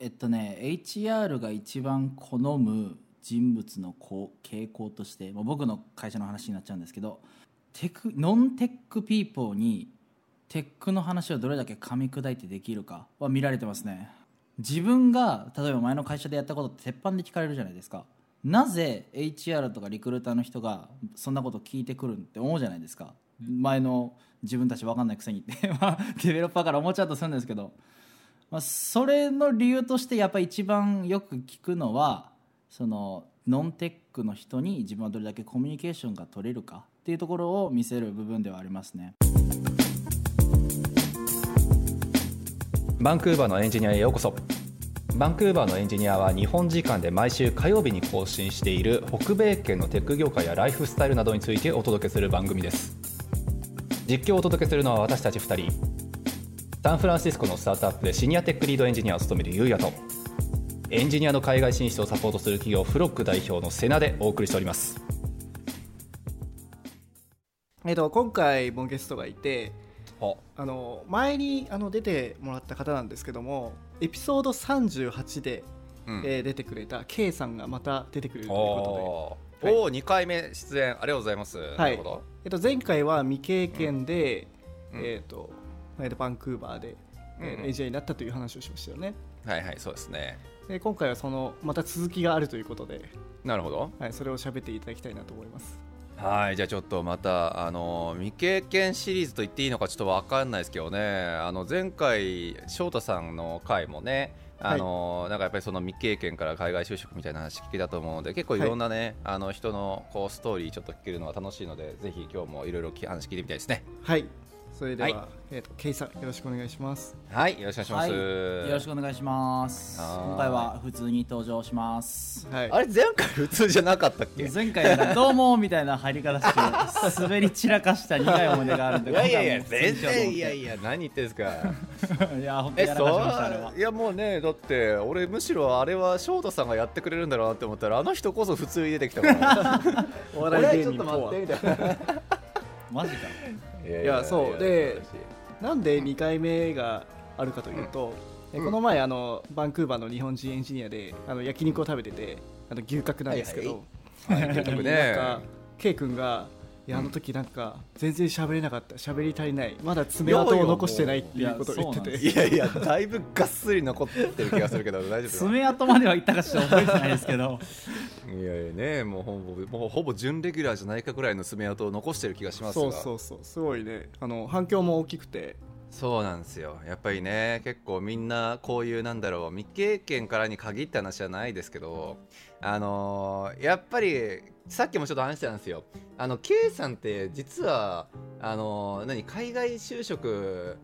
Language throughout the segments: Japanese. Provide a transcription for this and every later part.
えっとね HR が一番好む人物の傾向として、まあ、僕の会社の話になっちゃうんですけどテクノンテックピーポーにテックの話をどれだけ噛み砕いてできるかは見られてますね。自分が例えば前の会社でやったことって鉄板で聞かれるじゃないですか。なぜ HR とかリクルーターの人がそんなこと聞いてくるんって思うじゃないですか。前の自分たち分かんないくせにって デベロッパーから思っちゃうとするんですけど、まあ、それの理由としてやっぱり一番よく聞くのはそのノンテックの人に自分はどれだけコミュニケーションが取れるかっていうところを見せる部分ではありますね。バンクーバーのエンジニアへようこそ。バンクーバーのエンジニアは日本時間で毎週火曜日に更新している北米圏のテック業界やライフスタイルなどについてお届けする番組です。実況をお届けするのは私たち2人。サンフランシスコのスタートアップでシニアテックリードエンジニアを務めるゆうやとエンジニアの海外進出をサポートする企業フロック代表のセナでお送りしております。えっと、今回もゲストがいてあ。あの前にあの出てもらった方なんですけどもエピソード38で、うん。えー出てくれた K さんがまた出てくれるというこおー。おー、2回目出演ありがとうございます、とで、はないるほど、えっと、前回は未経験で、うん。えっとえっとバンクーバーで、えーうんうん。エンジニアになったという話をしましたよね。はいはいそうですね。で今回はそのまた続きがあるということで、なるほど。はい、それを喋っていただきたいなと思います。はいじゃあちょっとまたあの未経験シリーズと言っていいのかちょっとわかんないですけどね。あの前回翔太さんの回もねあのなんかやっぱりその未経験から海外就職みたいな話聞けたと思うので結構いろんなね、あの人のこうストーリーちょっと聞けるのは楽しいのでぜひ今日もいろいろ話聞いてみたいですね。はいそれでは、はい。えっと K さんよろしくお願いします。はいよろしくお願いします、はい、よろしくお願いします。はい今回は普通に登場します。はい。あれ前回普通じゃなかったっけ？前回どうもみたいな入り方して滑り散らかした苦い思い出があるんでいやいやいや全然い。やいやや何言ってんすか。いや本当えやらかしましたあれは。そういやもうねだって俺むしろあれは翔太さんがやってくれるんだろうなって思ったらあの人こそ普通に出てきたから。お笑い芸人俺は。ちょっと待ってみたいな。マジかいいやそう。でなんで2回目があるかというと、えこの前あのバンクーバーの日本人エンジニアであの焼肉を食べててあの牛角なんですけど、はいはい。なんねか K 君がいやあの時なんか全然喋れなかった。喋り足りない。まだ爪痕を残してないっていうことを言っていやていやいやだいぶがっすり残ってる気がするけど大丈夫爪痕までは行ったかちょっと覚えてないですけど。いやいやねもうほぼもうほぼ準レギュラーじゃないかぐらいの爪痕を残してる気がしますが。そうそうそう。すごいね。あの反響も大きくて。そうなんですよ。やっぱりね結構みんなこういうなんだろう未経験からに限った話じゃないですけどあのーやっぱりさっきもちょっと話してたんですよ。あの K さんって実はあのー何海外就職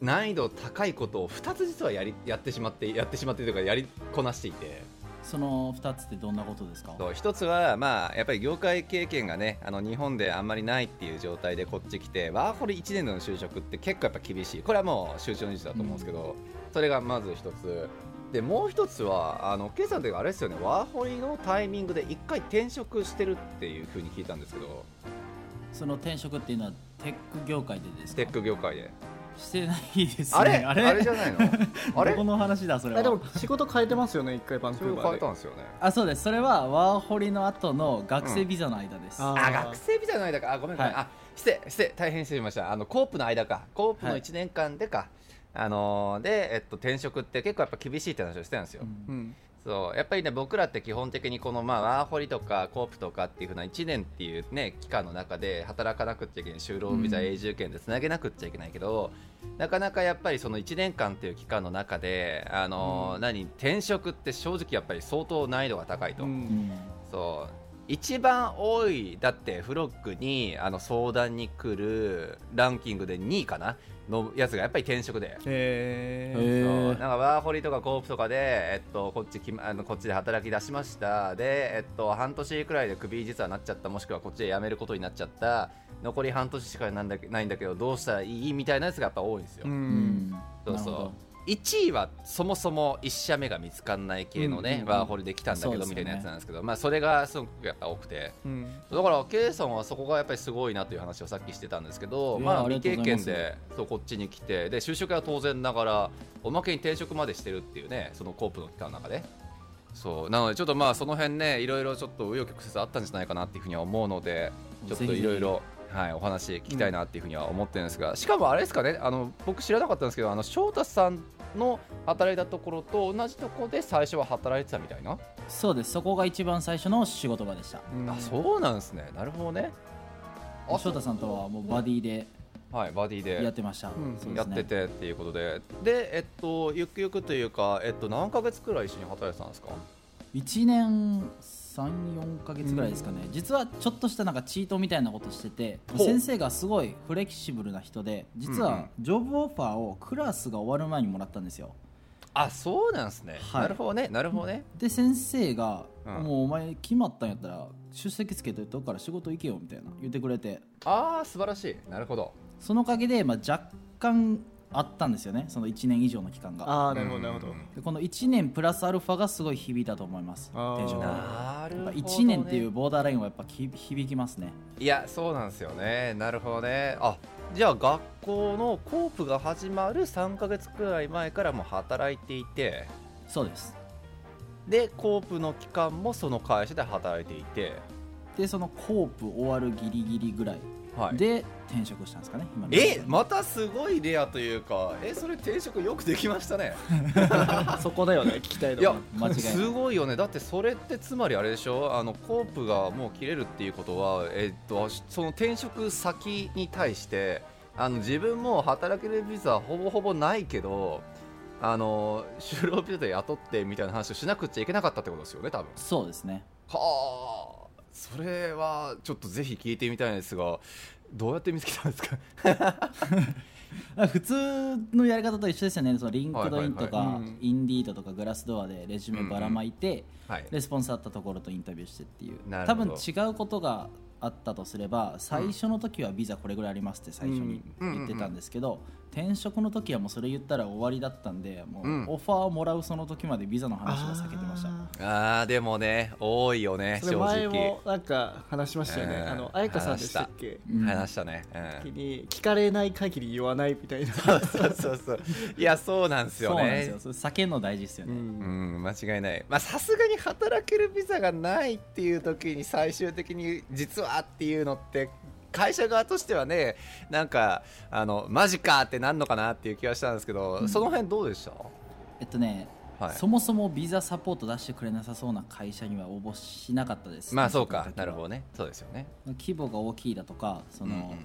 難易度高いことを2つ実はやりやってしまってやってしまってというかやりこなしていて。その2つってどんなことですか？一つは、まあ、やっぱり業界経験がねあの日本であんまりないっていう状態でこっち来てワーホリ1年での就職って結構やっぱ厳しい。これはもう集中の事だと思うんですけど、それがまず一つでもう一つはあのケイさんってあれですよねワーホリのタイミングで一回転職してるっていうふうに聞いたんですけど。その転職っていうのはテック業界でですか？テック業界で、してないですね。あれ？あれ？あれじゃないの？あれ？どこの話だそれは？あでも仕事変えてますよね一回バンクーバーで変えたんですよね。あそうです。それはワーホリの後の学生ビザの間です、ああ学生ビザの間か。あごめんごめん、はい。あ失礼失礼。大変失礼しました。あのコープの間か。コープのはい。1年間でか、あのーで、えっと、転職って結構やっぱ厳しいって話をしてたんですよ、うん。うん。そう。やっぱりね僕らって基本的にこのまあワーホリとかコープとかっていう風な1年っていうね期間の中で働かなくっちゃいけない就労ビザうん。永住権でつなげなくっちゃいけないけど、なかなかやっぱりその1年間っていう期間の中であのー、何？転職って正直やっぱり相当難易度が高いと、ううんん。そう一番多いだってフロックにあの相談に来るランキングで2位かな？のやつがやっぱり転職で。そう。なんかワーホリとかコープとかで、えっと、こっちきあのこっちで働き出しました。で、えっと、半年くらいでクビ実はなっちゃった。もしくはこっちで辞めることになっちゃった。残り半年しかなんだないんだけどどうしたらいい？みたいなやつがやっぱ多いんですよ、ううんん。そうそう。なるほど1位はそもそも1社目が見つかんない系のね、ワーホリで来たんだけど、みたいなやつなんですけど、まあ、それがすごくやっぱ多くて。うん。だから K さんはそこがやっぱりすごいなという話をさっきしてたんですけど、まあ、未経験でそうこっちに来てで就職は当然ながらおまけに転職までしてるっていうねそのコープの期間の中で。そう。なのでちょっとまあその辺ねいろいろちょっと紆余曲折あったんじゃないかなっていうふうには思うのでちょっといろいろはいお話聞きたいなっていうふうには思ってるんですが、しかもあれですかねあの僕知らなかったんですけどあの翔太さんの働いたところと同じところで最初は働いてたみたいな、そうです。そこが一番最初の仕事場でした。うん。あそうなんですね。なるほどね。あ翔太さんとはもうバディではいバディでやってました、うん。ね。やっててっていうことで、で、えっと、ゆくゆくというか、えっと、何ヶ月くらい一緒に働いてたんですか？1年34か月ぐらいですかね、実はちょっとしたなんかチートみたいなことしてて先生がすごいフレキシブルな人で実うんうん。はジョブオファーをクラスが終わる前にもらったんですよ。あそうなんですね、はい。なるほどね。なるほどね、で先生が、うんもうお前決まったんやったら出席つけといたから仕事行けよみたいな言ってくれて。ああ素晴らしい。なるほど。そのおかげで、まあ、若干あったんですよねその1年以上の期間が。ああなるほどなるほど。うん。でこの1年プラスアルファがすごい響いたと思いますあー。転職はなるほど、やっぱね、1年っていうボーダーラインはやっぱき響きますね。いやそうなんですよね。なるほどね。あじゃあ学校のコープが始まる3ヶ月くらい前からもう働いていて。そうです。でコープの期間もその会社で働いていて、でそのコープ終わるギリギリぐらいはい、で転職したんですかね今の。えまたすごいレアというかえそれ転職よくできましたね。そこだよね聞きたいのいやは間違いない。すごいよね。だってそれってつまりあれでしょ？あのコープがもう切れるっていうことは、えっとその転職先に対してあの自分も働けるビザはほぼほぼないけどあの就労ビザで雇ってみたいな話をしなくちゃいけなかったってことですよね多分。そうですね。はあそれはちょっとぜひ聞いてみたいんですがどうやって見つけたんですか？普通のやり方と一緒ですよね。そのリンクドインとか、インディードとかグラスドアでレジュメばらまいて、はい。レスポンスあったところとインタビューしてっていう。多分違うことがあったとすれば最初の時はビザこれぐらいありますって最初に言ってたんですけど、転職の時はもうそれ言ったら終わりだったんでもうオファーをもらうその時までビザの話は避けてました。ああーでもね多いよねーそれ正前直。もなんか話しましたよね。うん。あの彩香さんでしたっけ？うん。話したね、うん。時に聞かれない限り言わないみたいな。そうそうそう。いやそうなんですよそうなんですねよ。それ避けるの大事ですよね、うん。うん間違いない。まあさすがに働けるビザがないっていう時に最終的に実はっていうのって会社側としてはねなんかあのマジかってなんのかなっていう気がしたんですけど、うん。その辺どうでした？えっとね、はい。そもそもビザサポート出してくれなさそうな会社には応募しなかったです。まあそうか。なるほどね。そうですよね。規模が大きいだとかその、うんうん。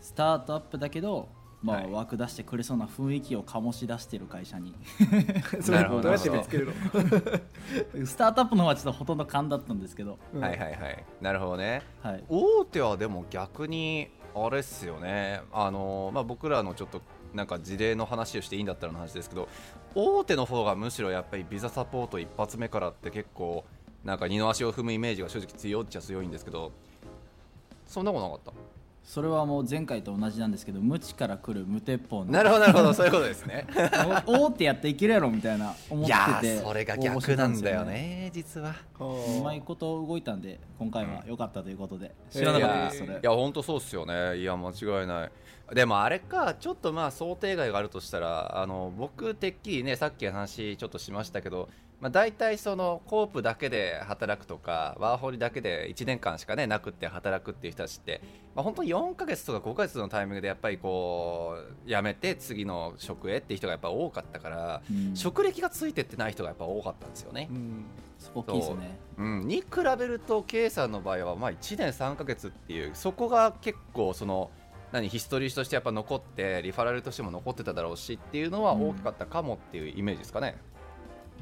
スタートアップだけど、まあはい。枠出してくれそうな雰囲気を醸し出してる会社に。それなるほどどうやって見つけるの。スタートアップの方はちょっとほとんど勘だったんですけど、うん。はいはいはい。なるほどね。はい、大手はでも逆にあれっすよね。あの、まあ、僕らのちょっとなんか事例の話をしていいんだったらの話ですけど大手の方がむしろやっぱりビザサポート一発目からって結構なんか二の足を踏むイメージが正直強いっちゃ強いんですけどそんなことなかった？それはもう前回と同じなんですけど無知から来る無鉄砲のなるほどなるほどそういうことですね。お大手やっていけるやろみたいな思っいてやてーそれが逆なんだよね実は。う。まいこと動いたんで今回は良かったということで、うん知らなかったですそれ、えーいや本当そうっすよね。いや間違いない。でもあれかちょっとまあ想定外があるとしたらあの僕てっきりねさっき話ちょっとしましたけどまあ、大体そのコープだけで働くとかワーホリだけで1年間しかねなくって働くっていう人たちって、まあ、本当に4ヶ月とか5ヶ月のタイミングでやっぱりこう辞めて次の職へっていう人がやっぱ多かったから、うん。職歴がついてってない人がやっぱ多かったんですよね。う。ん。そこ大きいですよねう。ん、に比べると K さんの場合はまあ1年3ヶ月っていうそこが結構その何ヒストリーとしてやっぱ残ってリファラルとしても残ってただろうしっていうのは大きかったかもっていうイメージですかね。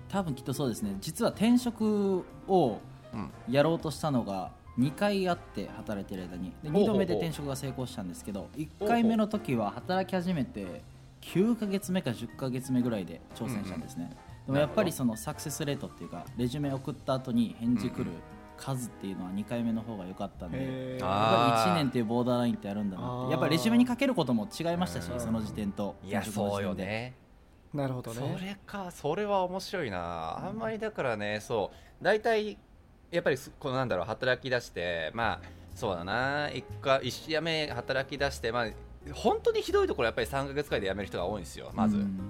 多分きっとそうですね。実は転職をうんやろうとしたのが2回あって働いてる間に。で2ほうほうほう。度目で転職が成功したんですけど1回目の時は働き始めて9ヶ月目か10ヶ月目ぐらいで挑戦したんですね、でもやっぱりそのサクセスレートっていうかレジュメ送った後に返事来る数っていうのは2回目の方が良かったんでへー。やっあーぱり1年っていうボーダーラインってあるんだなって。やっぱりレジュメにかけることも違いましたしうん。その時点といや転職のそうよねなるほどそれかそれは面白いな。あんまりだからねそう。大体やっぱりこのなんだろう働き出してまあそうだな。一回一社目働き出してまあ本当にひどいところやっぱり3か月くらいで辞める人が多いんですよまず、うん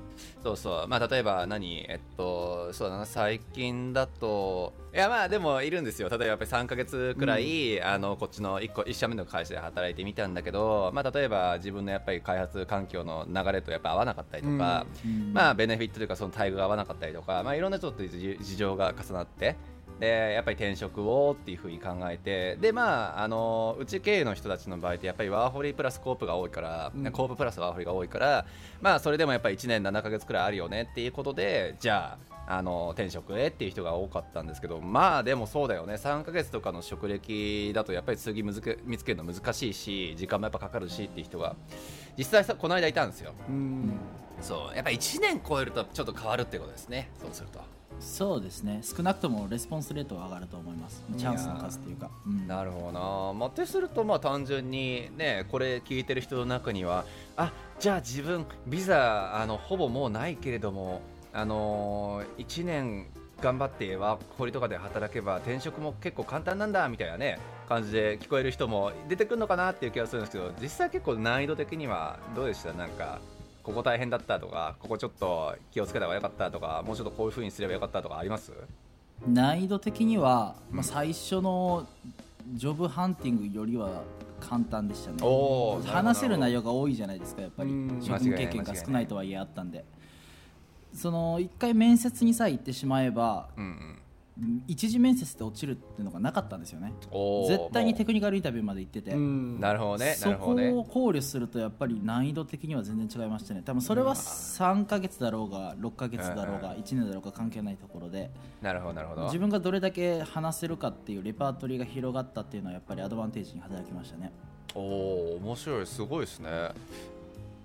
そうそう。まあ例えば何？えっとそうだな。最近だといやまあでもいるんですよ。例えばやっぱり3か月くらい、あのこっちの1個一社目の会社で働いてみたんだけどまあ例えば自分のやっぱり開発環境の流れとやっぱ合わなかったりとか、うん。まあベネフィットというかその待遇が合わなかったりとかまあいろんなちょっと事事情が重なってでやっぱり転職をっていうふうに考えてでまああのうち経営の人たちの場合ってやっぱりワーホリプラスコープが多いから、うん。コーププラスワーホリが多いからまあそれでもやっぱり1年7か月くらいあるよねっていうことでじゃああの転職へっていう人が多かったんですけどまあでもそうだよね。3か月とかの職歴だとやっぱり次むずけ見つけるの難しいし時間もやっぱかかるしっていう人が実際さこの間いたんですよ。うん。そうやっぱ1年超えるとちょっと変わるってことですね。そうすると。そうですね。少なくともレスポンスレートは上がると思います。チャンスの数っていうか、うん。なるほど。な、まあ、ってするとまあ単純にねこれ聞いてる人の中にはあじゃあ自分ビザあのほぼもうないけれどもあのー、1年頑張ってワーホリとかで働けば転職も結構簡単なんだみたいなね感じで聞こえる人も出てくるのかなっていう気がするんですけど実際結構難易度的にはどうでした？なんかここ大変だったとかここちょっと気をつけた方がよかったとかもうちょっとこういう風にすればよかったとかあります？難易度的には、うん。まあ、最初のジョブハンティングよりは簡単でしたね。話せる内容が多いじゃないですかやっぱり。うん。職務経験が少ないとはいえあったんでその一回面接にさえ行ってしまえばうんうん。一次面接で落ちるっていうのがなかったんですよね。絶対にテクニカルインタビューまで行ってて、うん。なるほどねなそこを考慮するとやっぱり難易度的には全然違いましたね。多分それは3ヶ月だろうが6ヶ月だろうが1年だろうが関係ないところで。なるほどなるほど。自分がどれだけ話せるかっていうレパートリーが広がったっていうのはやっぱりアドバンテージに働きましたね。おお面白いすごいですね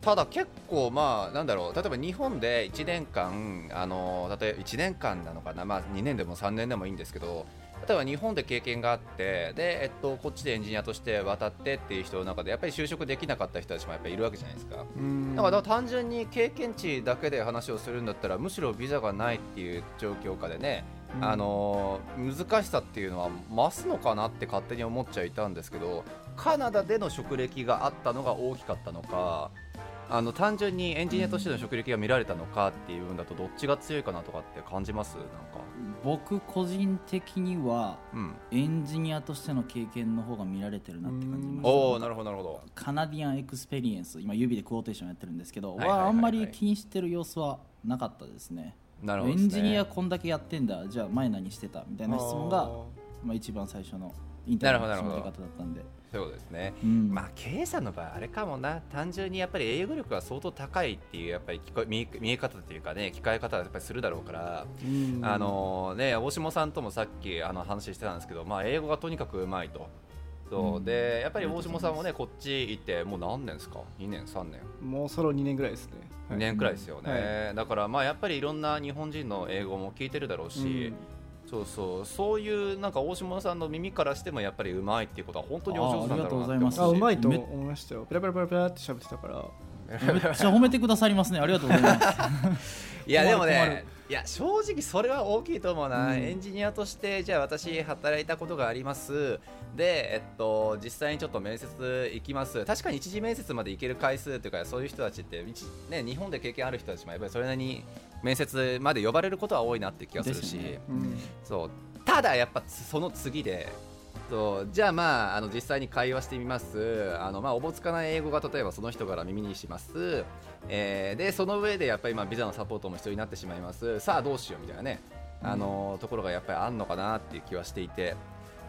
ただ結構まあなんだろう例えば日本で1年間あの例えば1年間なのかなまあ2年でも3年でもいいんですけど例えば日本で経験があってで、えっと、こっちでエンジニアとして渡ってっていう人の中でやっぱり就職できなかった人たちもやっぱりいるわけじゃないですか。うん。だから単純に経験値だけで話をするんだったらむしろビザがないっていう状況下でね、うん。あの難しさっていうのは増すのかなって勝手に思っちゃいたんですけどカナダでの職歴があったのが大きかったのかあの単純にエンジニアとしての職歴が見られたのかっていう部分だとどっちが強いかなとかって感じます？なんか、僕個人的にはうん、エンジニアとしての経験の方が見られてるなって感じましたおおなるほどなるほど。 Canadian experience 今指でクオーテーションやってるんですけどはあんまり気にしてる様子はなかったですね。なるほどね。エンジニアこんだけやってんだ。じゃあ前何してた？みたいな質問がまあ、一番最初のインタビューの質問の出方だったんで、そうですね。うん。まあ、経営者の場合、あれかもな、単純にやっぱり英語力が相当高いっていう、やっぱり聞こえ見え方というかね、聞かれ方はやっぱりするだろうから、うん。あのね、大下さんともさっきあの話してたんですけど、まあ、英語がとにかくうまいと。そう。うん。でやっぱり大下さんもねこっち行ってもう何年ですか？2年3年。もうそろ2年ぐらいですね。2年くらいですよね、はだからまあやっぱりいろんな日本人の英語も聞いてるだろうし、そうそう。そういうなんか大下さんの耳からしてもやっぱりうまいっていうことは本当にお上手なんだろうなって思あありがとう。ございます。あうまいとめ思いましたよペラペラペラペラって喋ってたから。めっちゃ褒めてくださりますねありがとうございますいや でもねいや正直それは大きいと思うな、うん。エンジニアとしてじゃあ私働いたことがあります。で、えっと、実際にちょっと面接行きます。確かに一次面接まで行ける回数というかそういう人たちって、一ね、日本で経験ある人たちもやっぱりそれなりに面接まで呼ばれることは多いなって気がするし、ねうんそう。ただやっぱその次でそう。じゃあまああの実際に会話してみます。あの、まあ、おぼつかない英語が例えばその人から耳にします、えーでその上でやっぱりまあビザのサポートも必要になってしまいます。さあどうしようみたいなね。あの、ところがやっぱりあんのかなっていう気はしていて。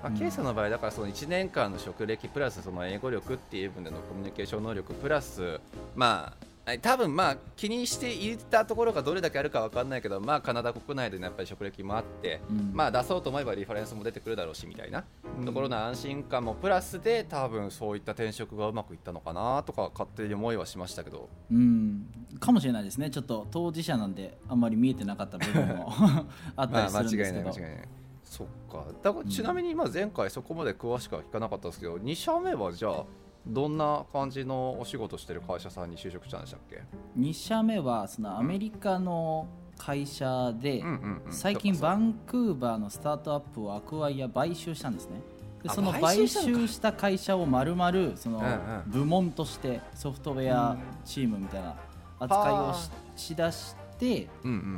まあ、うん。ケイさんの場合だからその1年間の職歴プラスその英語力っていう部分でのコミュニケーション能力プラスまあはい多分まあ気にしていたところがどれだけあるかわかんないけどまあカナダ国内でのやっぱり職歴もあってうん。まあ出そうと思えばリファレンスも出てくるだろうしみたいなうん。ところの安心感もプラスで多分そういった転職がうまくいったのかなとか勝手に思いはしましたけど。うん。かもしれないですね。ちょっと当事者なんであんまり見えてなかった部分も あったりすまあ間違いるんですけど、ない間違いない。そっか。だからちなみに今前回そこまで詳しくは聞かなかったんですけど、2社目はじゃあどんな感じのお仕事してる会社さんに就職したんでしたっけ？2社目はそのアメリカの会社で、最近バンクーバーのスタートアップをアクアイア買収したんですね。であその買買収した会社を丸々そのうんうん。部門としてソフトウェアチームみたいな扱いをししだして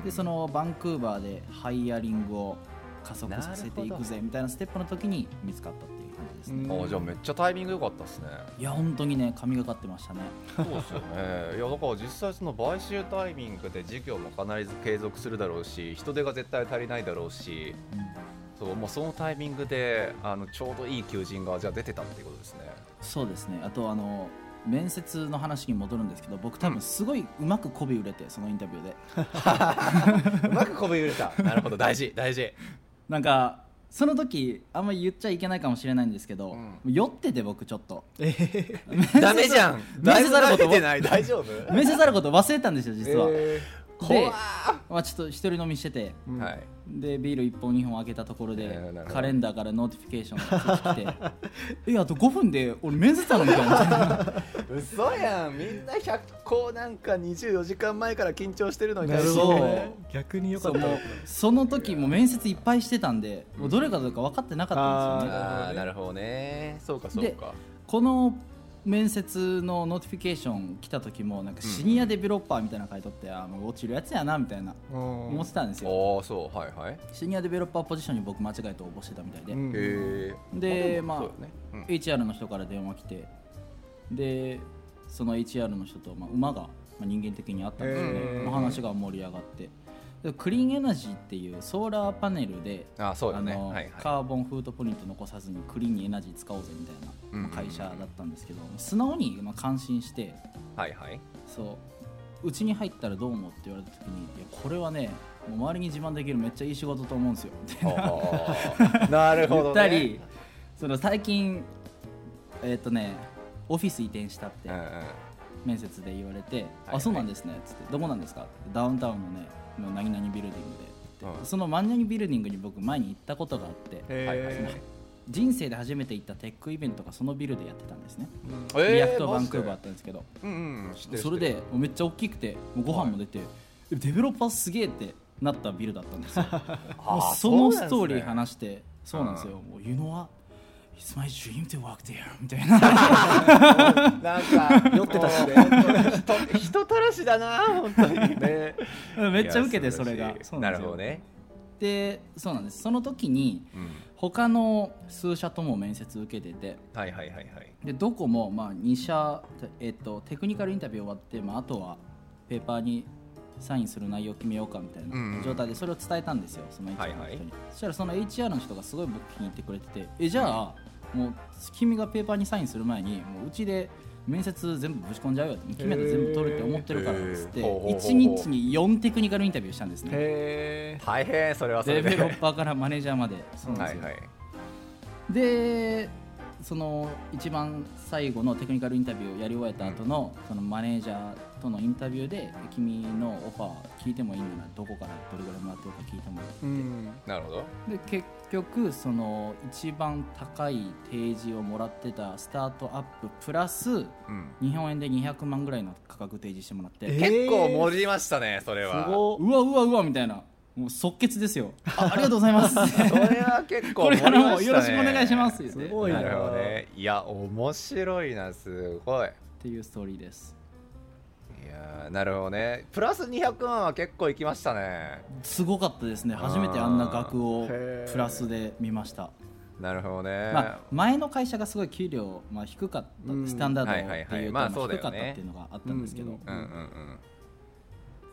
でそのバンクーバーでハイヤリングを加速させていくぜみたいなステップの時に見つかったっていう感じですね、うん。あじゃあめっちゃタイミング良かったですね。いや本当にね神がかってましたね。そうですよね。いやだから実際その買収タイミングで事業も必ず継続するだろうし人手が絶対足りないだろうしそうもうそのタイミングであのちょうどいい求人がじゃあ出てたっていうことですね。そうですね。あとあの面接の話に戻るんですけど僕多分すごいうまく媚び売れてそのインタビューで。うま くこび売れた。なるほど。大事大事。なんかその時あんまり言っちゃいけないかもしれないんですけど、うん。酔ってて僕ちょっと。ダメじゃん。面接あること面接あること忘れたんですよ実は、えで、まあ、ちょっと一人飲みしててーうん。はい。でビール1本2本開けたところで、カレンダーから notification がつ いてえあと5分で俺面接あるみたいな。嘘やん。みんな100個なんか24時間前から緊張してるのになるほど。ね逆によかった。そその時もう面接いっぱいしてたんでもうどれかどうか分かってなかったんですよね。ああなるほどね。そうかそうか。この面接の notification 来た時もなんか senior developer みたいなの書いとって、あもう落ちるやつやなみたいな思思ってたんですよ。ああそうはいはい。へ senior developer position に僕間違えて応募してたみたいで、えでまあね。うん。HR の人から電話来てでその HR の人と、まあ、馬が、まあ、人間的にあったんですよね、話が盛り上がって。でクリーンエナジーっていうソーラーパネルであそうだね。あのはいはい。カーボンフードプリント残さずにクリーンにエナジー使おうぜみたいな、会社だったんですけど素直にまあ感心して。はいはい。そう。うちに入ったらどう思うって言われた時にいやこれはねもう周りに自慢できるめっちゃいい仕事と思うんですよ。みたいなるほ言どね。ったりその最近えっ、とねオフィス移転したってうんうん。面接で言われて「はいあそうなんですね」っつって「どこなんですか?」ってダウンタウンのねの何々ビルディングでって、うんその何々ビルディングに僕前に行ったことがあって。えはいはい。はい人生で初めて行った tech event がそのビルでやってたんですね、えー。 React Vancouver あったんですけど、うんうんそれでめっちゃ大きくてもうご飯も出て、え developer すげえってなったビルだったんですよ。もうそのストーリー話してそうなんですよ、もう You know what? It's my dream to work there みたいな。なんか酔ってたしね。人人たらしだな本当にね。めっちゃ受けいやてそれが。なるほどね。でそうなんです。その時にうん。他の数社とも面接受けててはいはいはいはい。でどこもまあ2社、えっと、テクニカルインタビュー終わって、まあ、あとはペーパーにサインする内容を決めようかみたいなん状態でそれを伝えたんですよその HR の人に、はいはい。そしたらその HR の人がすごい僕気に入ってくれててえじゃあもう君がペーパーにサインする前にもううちで面接全部ぶち込んじゃうよって決めて全部取るって思ってるからっつってへー。ほうほうほうほう1日に4テクニカルインタビューしたんですね。へ大変それはそれで。デベロッパーからマネージャーまで。そうなんですよ、はいはい。でその一番最後のテクニカルインタビューをやり終えた後の、そのマネージャーとのインタビューで君のオファー聞いてもいいんな？らどこからどれぐらいもらってるか聞いてもいいーうん。なるほど。で結局その一番高い提示をもらってたスタートアッププラスうん。日本円で200万ぐらいの価格提示してもらって、え結構盛りましたねそれは。すご。うわうわうわみたいな。もう即決ですよ。ああ。りがとうございます。それは結構これからも盛りましたね。よろしくお願いします。言ってすごいななるほどね。いや面白いなすごい。っていうストーリーですいやーなるほどね。プラス200万は結構いきましたね。すごかったですね。初めてあんな額をプラスで見ました、なるほどね、まあ、前の会社がすごい給料、まあ、低かった、うん。スタンダードはいはいはいってい。うとまあそうだよね。低かったっていうのがあったんですけど、うんうんうんうん。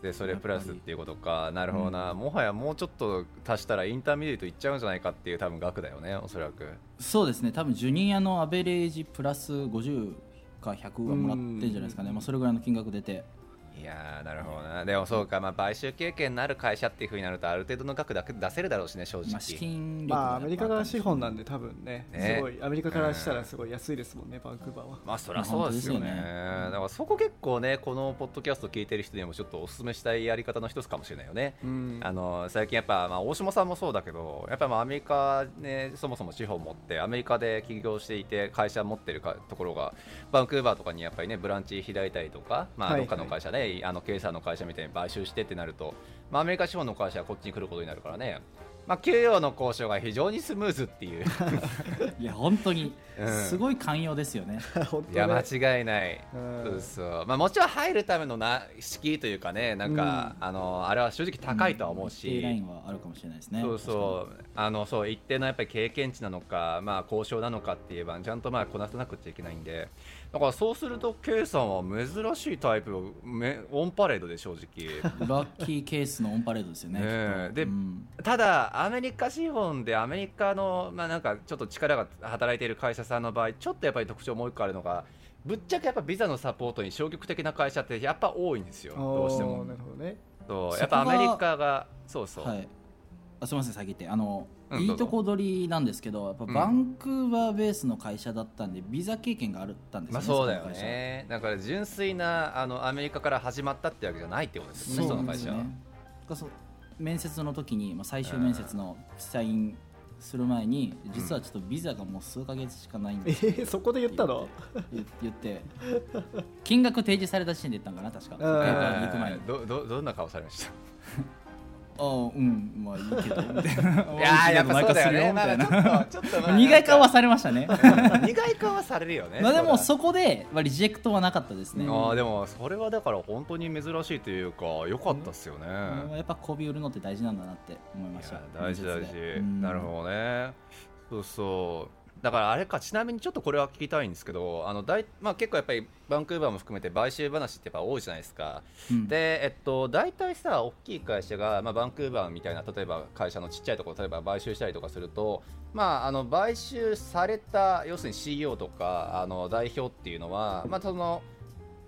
でそれプラスっていうことか。なるほどな、もはやもうちょっと足したら intermediate いっちゃうんじゃないかっていう多分額だよねおそらく。そうですね。多分ジュニアのアベレージプラス50か100はもらってるんじゃないですかね、まあ、それぐらいの金額出ていやーなるほどな。でもそうか、まあ、買収経験のある会社っていうふうになるとある程度の額だけ出せるだろうしね正直、まあ、資金力まあがアメリカが資本なんで多分ね。ねすごいアメリカからしたらすごい安いですもんねバンクーバーは。まあそりゃそうですよね。だからそこ結構ねこのポッドキャスト聞いてる人にもちょっとお勧めしたいやり方の一つかもしれないよね、うん。あの最近やっぱ、まあ、大島さんもそうだけどやっぱまあアメリカねそもそも資本持ってアメリカで起業していて会社持ってるかところがバンクーバーとかにやっぱりねブランチ開いたりとか、まあ、はいどっかの会社ね、あの経営者の会社みたいに買収してってなると、まあ、アメリカ資本の会社はこっちに来ることになるからね、まあ、給与の交渉が非常にスムーズっていう。いや本当にうん。すごい寛容ですよね、いやね間違いない、うん。そうそう。まあ、もちろん入るためのな敷居というかねなんか、あのあれは正直高いとは思うし、一定ラインはあるかもしれないですね。そうそう。あのそう一定のやっぱり経験値なのか、まあ、交渉なのかって言えばちゃんとまあこなさなくちゃいけないんでだからそうすると K さんは珍しいタイプをめオンパレードで正直。ラッキーケースのオンパレードですよねねえ。でうん。ただアメリカ資本でアメリカの、まあ、なんかちょっと力が働いている会社さんの場合ちょっとやっぱり特徴もう一個あるのがぶっちゃけやっぱビザのサポートに消極的な会社ってやっぱ多いんですよ。どうしても。なるほどね。そうやっぱアメリカがそうそう、はい。あすみません先言って。あの、うんいいとこ取りなんですけどやっぱうん。バンクーバーベースの会社だったんで、ビザ経験があったんですよね、まあそうだよね。だから純粋なあのアメリカから始まったってわけじゃないってことですよね。その会社は、なんですよね面接の時に、まあ、最終面接のサインする前に実はちょっとビザがもう数ヶ月しかないんえですーそこで言ったの？言言って。金額提示された時点で言ったんかな確か。行く前に。どどどんな顔されました？ああうんまあいいけどみたいな。いやーやっぱそうだよね。みたいな。ちょっとちょっとまあ苦い顔はされましたね。苦い顔はされるよねまあでもそそこで、まあ、リジェクトはなかったですね、あーでもそれはだから本当に珍しいというか良かったっすよね、うんやっぱ媚び売るのって大事なんだなって思いました。大事大事。なるほどね。そうそうだからあれかちなみにちょっとこれは聞きたいんですけどあの大、まあ、結構やっぱりバンクーバーも含めて買収話ってやっぱ多いじゃないですかうん。で、えっと、大体さ、大きい会社が、まあ、バンクーバーみたいな、例えば会社のちっちゃいところ、例えば買収したりとかすると、まあ、あの買収された、要するに CEO とかあの代表っていうのは、まあ、その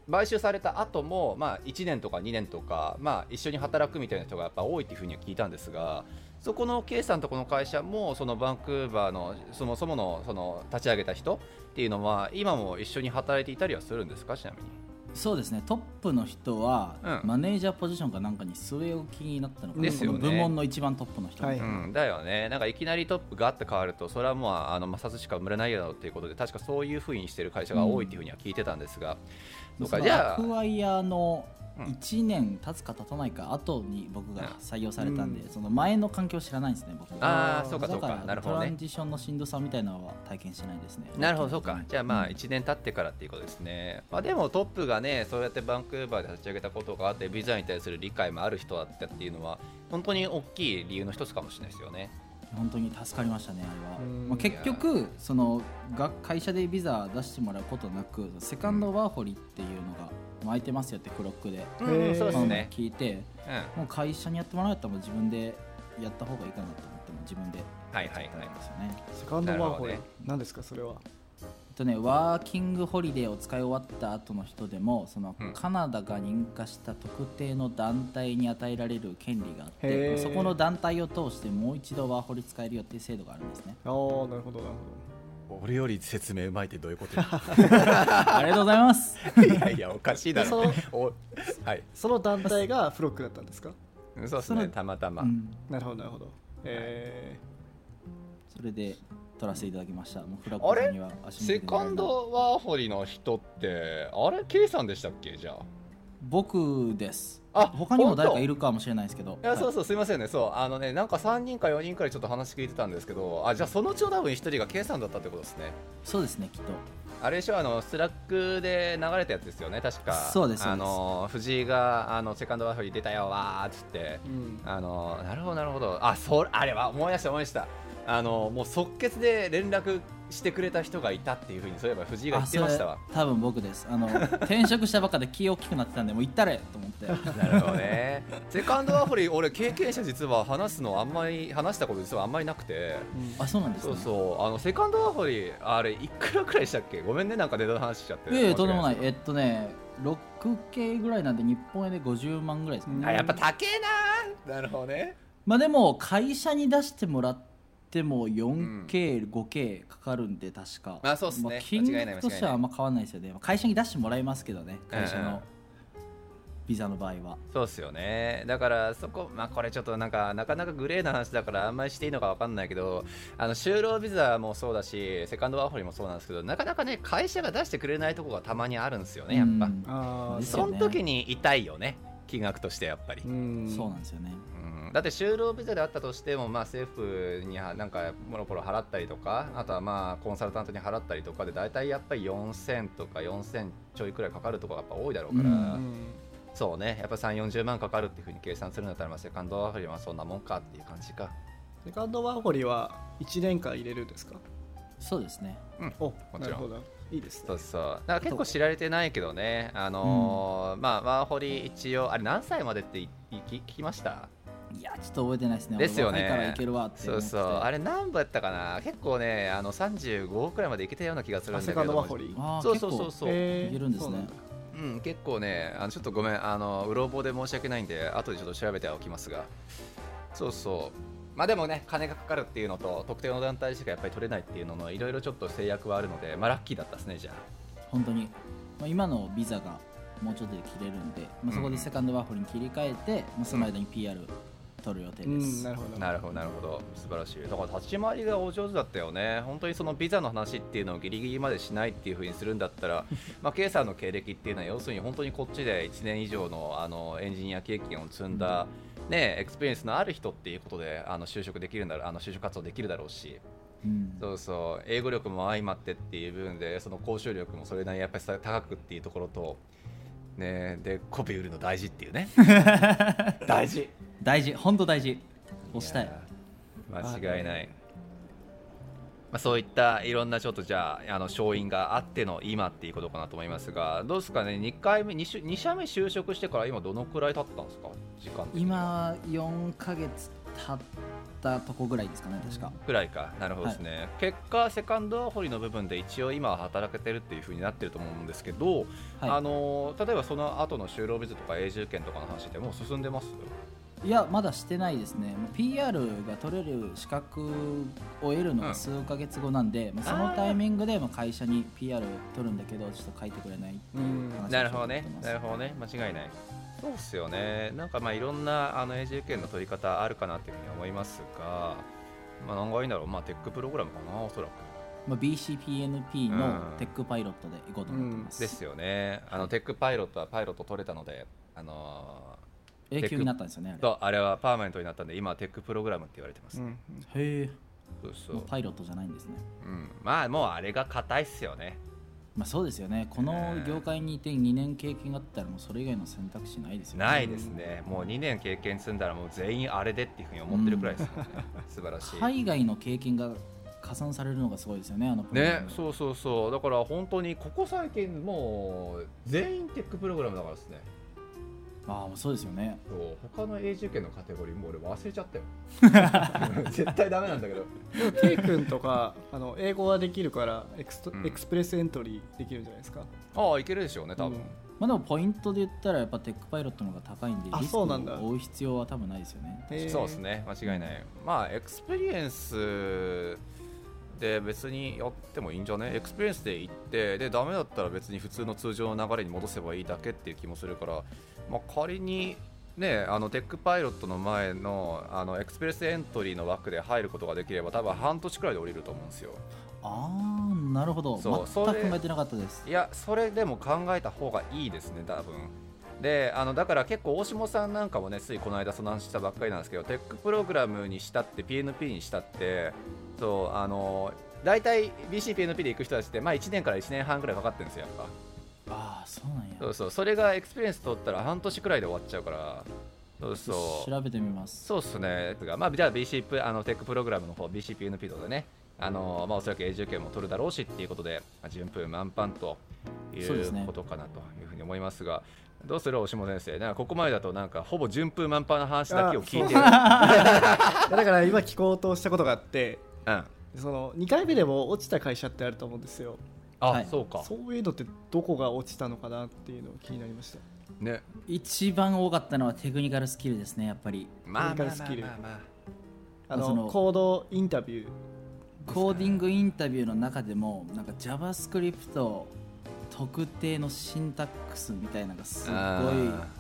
買収された後も、まあ、1年とか2年とか、まあ、一緒に働くみたいな人がやっぱ多いっていうふうには聞いたんですが、そこの K さんとこの会社も、そのバンクーバーのそもそものその立ち上げた人っていうのは、今も一緒に働いていたりはするんですか、ちなみに。そうですね。トップの人は、うん。マネージャーポジションかなんかに据え置きになったのか。なですよね。部門の一番トップの人、はい。うん、だよね、なんかいきなりトップがって変わると、それはもうあの摩擦しか生まれないだろうということで、確かそういうふうにしてる会社が多いっていうふうには聞いてたんですが、そうそのかじゃあ。アクワイヤーのうん1年経つか経たないか後に僕が採用されたんで、その前の環境を知らないんですね僕。ああ、そうかそうか、なるほどね。トランジションのしんどさみたいなのは体験してないですね。なるほど、そうか、じゃあまあうん。1年経ってからっていうことですね。まあ、でもトップがね、そうやってバンクーバーで立ち上げたことがあって、ビザに対する理解もある人だったっていうのは、本当に大きい理由の一つかもしれないですよね。本当に助かりましたねあれは。うん、まあ、結局そのが会社でビザ出してもらうことなくセカンドワーホリっていうのが空いてますよってクロックで、うん、そうですね。聞いて。うん、もう会社にやってもらうたら自分でやった方がいいかなと思っても自分で。はいはいはい。やっちゃったんですよね。セカンドワーホリね。何ですかそれは？とね、ワーキングホリデーを使い終わった後の人でもそのうん。カナダが認可した特定の団体に与えられる権利があってそこの団体を通してもう一度ワーホリ使えるよっていう制度があるんですね。ああなるほどなるほ俺より説明うまいってどういうこと ありがとうございます。いやいや、おかしいだろ。おはい、どその団体がフロックだったんですか？そうですね、たまたま。うん。なるほどなるほど。えそれで取らせていただきました。もうフラッグにはセカンドワーホリの人って、あれ、K さんでしたっけ、じゃあ。僕ですあ他にも誰かいるるかもしれないですけど。いやそうはいそうすいませんね。そうあのねなんか3人か4人くらいちょっと話聞いてたんですけどあじゃあそのうちの多分1人が K さんだったってことですね。そうですねきっと。あれでしょあの Slack で流れたやつですよね確か。そうですあの藤井があのセカンドワーホリ出たよわーっつって。ーうん。あのなるほどなるほど。あそあれは思い出した思い出した。あのもう即決で連絡してくれた人がいたっていうふうにそういえば藤井が言ってましたわ。多分僕です。あの転職したばっかで気大きくなってたんでもう行ったれと思って。なるほどね。セカンドワーホリ俺経験者実は話すのあんまり話したこと実はあんまりなくて。あそうなんですね。そうそう。あのセカンドワーホリあれいくらくらいしたっけ？ごめんねなんかネタの話しちゃって。いやいやとんでもない。えっとね 6K ぐらいなんで日本円で50万ぐらいですかね、うんあやっぱ高えななるほどね。まあでも会社に出してもらっても 4K、5K かかるんで確か。まあそうっすね。金間違いない額としてはあんま変わんないですよね。会社に出してもらいますけどね会社のビザの場合は。そうっすよね。だからそこまあこれちょっとなんかなかなかグレーな話だからあんまりしていいのかわかんないけどあの就労ビザもそうだしセカンドワーホリもそうなんですけどなかなかね会社が出してくれないとこがたまにあるんですよねやっぱ、うん。ああですよね。その時に痛いよね金額としてやっぱり、うん。そうなんですよね。うん。だって就労ビザであったとしても、まあ、政府にはなんかもろもろ払ったりとかあとはまあコンサルタントに払ったりとかで大体やっぱり4000とか4000ちょいくらいかかるところがやっぱ多いだろうから、うそうね。やっぱ3 4 0万かかるっていうふうに計算するんだったら、まあ、セカンドワーホリはそんなもんかっていう感じか。セカンドワーホリは1年間入れるんですか？そうですね。おもちろんなるほど。いいですね。そうそう。だから結構知られてないけどね。あのーまあワーホリ一応あれ何歳までっていい聞きました？いやちょっと覚えてないですね。ですよね。いからいけるわってそうそう。あれ何部やったかな？結構ねあの35くらいまでいけたような気がするんだけど。あセカンドワーホリ。そうあー結構そうそうそう、えーいけるんですね。そうなんだうん、結構ねあのちょっとごめん。あのうろ覚えで申し訳ないんで後でちょっと調べておきますが。そうそうまあでもね金がかかるっていうのと特定の団体しかやっぱり取れないっていうののいろいろちょっと制約はあるのでまあラッキーだったですねじゃあ。本当に、まあ、今のビザがもうちょっとで切れるんで、まあ、そこでセカンドワーホリに切り替えて、まあ、その間に PR 取る予定うです、んなるほど。なるほどなるほど。素晴らしい。だから立ち回りがお上手だったよね。本当にそのビザの話っていうのをギリギリまでしないっていう風にするんだったら まあ K さんの経歴っていうのは要するに本当にこっちで1年以上のあのエンジニア経験を積んだ、ね、 experience のある人っていうことであの就職できるんだろうあの就職活動できるだろうし。うん。そうそう。英語力も相まってっていう部分でその交渉力もそれなりにやっぱりさ高くっていうところとねで媚び売るの大事っていうね。大事。大事。本当大事。押したい。間違いないまあ、そういったいろんなちょっとじゃああの勝因があっての今っていうことかなと思いますがどうですかね？2回目 2, 2社目就職してから今どのくらい経ったんですか？時間今4ヶ月経ったとこぐらいですかね確か。くらいか。なるほどですね、結果セカンドワーホリの部分で一応今は働けてるっていうふうになってると思うんですけど、はい。あの例えばその後の就労ビザとか永住権とかの話でもう進んでます？いやまだしてないですね。PR が取れる資格を得るのがうん。数ヶ月後なんで、まあ、そのタイミングでまあ会社に PR 取るんだけどちょっと書いてくれないっていう話をなるほどね。なるほどね。間違いない。そうっすよね。なんかまあいろんなあの永住権の取り方あるかなっていうふうに思いますがまあ何がいいんだろう。まあテックプログラムかなおそらく。まあ、BCPNP のうん。テックパイロットで行こうと思ってます、ですよね。あのテックパイロットはパイロット取れたのであの永久になったんですよねあれ。とあれはパーマネントになったんで今はテックプログラムって言われてます、うん。へえ。そうそう。もうパイロットじゃないんですね。うん、まあもうあれが硬いっすよね。まあそうですよね。この業界にいて2年経験があったらもうそれ以外の選択肢ないですよね。ないですね。もう2年経験積んだらもう全員あれでっていうふうに思ってるくらいですよね、素晴らしい。海外の経験が加算されるのがすごいですよねあのプログラム。ね。そうそうそう。だから本当にここ最近もう全員テックプログラムだからですねああそうですよね。そう他の永住権のカテゴリーも俺忘れちゃったよ。絶対ダメなんだけど。でも K 君とかあの英語はできるからエクスト、うん。 Express Entry できるんじゃないですか？ああいけるでしょうね多分、うん。まあでもポイントで言ったらやっぱ Tech Pilot の方が高いんであリスクをそうなんだ。負う必要は多分ないですよね。そうですね間違いない。まあ experience で別にやってもいいんじゃね？ experience で行ってでダメだったら別に普通の通常の流れに戻せばいいだけっていう気もするから、まあ、仮にね、あのテックパイロットの前のあのエクスプレスエントリーの枠で入ることができれば多分半年くらいで降りると思うんですよ。ああなるほど。そう全く考えてなかったですいやそれでも考えた方がいいですね多分。であのだから結構大下さんなんかもねついこの間その話したばっかりなんですけどテックプログラムにしたって PNP にしたってそうあの大体 BCPNP で行く人たちって、まあ、1年から1年半くらいかかってるんですよやっぱ。ああそうなんや。そうそうそれが experience 取ったら半年くらいで終わっちゃうから。そうそう。調べてみます。そうっすね。まあ、じゃあ BC プあのテックプログラムの方 BC PNP とかでね、あのまあ、おそらく永住権も取るだろうしっていうことで、まあ、順風満帆といそうことかなというふうに思いますが、どうする大下先生、なんかここまでだとなんかほぼ順風満帆な話だけを聞いて。だから今聞こうとしたことがあってうん、あその2回目でも落ちた会社ってあると思うんですよあ、はい。そうか。そういうのってどこが落ちたのかなっていうのが気になりました。ね。一番多かったのはテクニカルスキルですねやっぱり。まあまあまあテクニカルスキル。まあまああ。のそのコードインタビューコーディングインタビューの中でもなんか JavaScript 特定のシンタックスみたいなのがすあ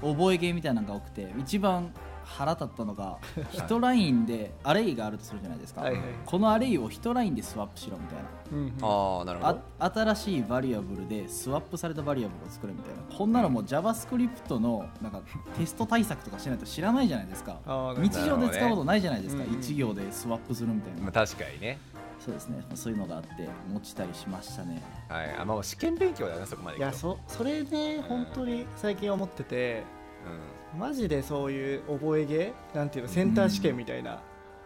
ごい覚えゲーみたいなのが多くて一番腹立ったのが 1ラインでアレイがあるとするじゃないですか、はいはい。このアレイを1ラインでスワップしろみたいな。うんうん。ああなるほど。あ新しいバリアブルでスワップされたバリアブルを作るみたいな。こんなのもう JavaScript のなんかテスト対策とかしないと知らないじゃないですか。日常で使うことないじゃないですか、ね。1行でスワップするみたいな、まあ確かにね。そうですね。そういうのがあって持ちたりしましたね。はい。あまあ試験勉強だよねそこまでいやそそれね本当に最近思ってて。うマジでそういう覚えゲーなんていうのセンター試験みたいな、ん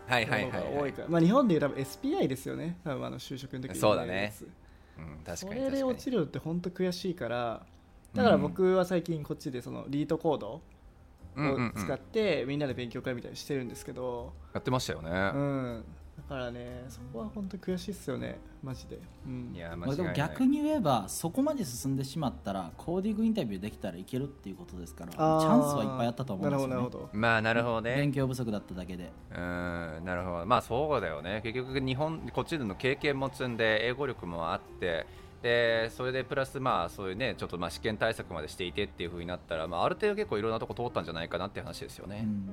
はいはいものが多いから、まあ、日本でいう多分 SPI ですよね。多分あの就職の時にそうだね。うん、確そかに。れで落ちるのって本当悔しいから。だから僕は最近こっちでそのリートコードを使ってみんなで勉強会みたいにしてるんですけど、やってましたよね、うん、だからねそこは本当悔しいっすよねマジで、うん、いや間まあ、でも違いない逆に言えばそこまで進んでしまったらコーディングインタビューできたらいけるっていうことですからチャンスはいっぱいあったと思うんですよ、ね、なるほどなるほど。まあなるほどね。勉強不足だっただけで。うんなるほど。まあそうだよね。結局日本こっちでの経験も積んで英語力もあってでそれでプラスまあそういうねちょっとまあ試験対策までしていてっていう風になったら、まあ、ある程度結構いろんなとこ通ったんじゃないかなっていう話ですよね、うん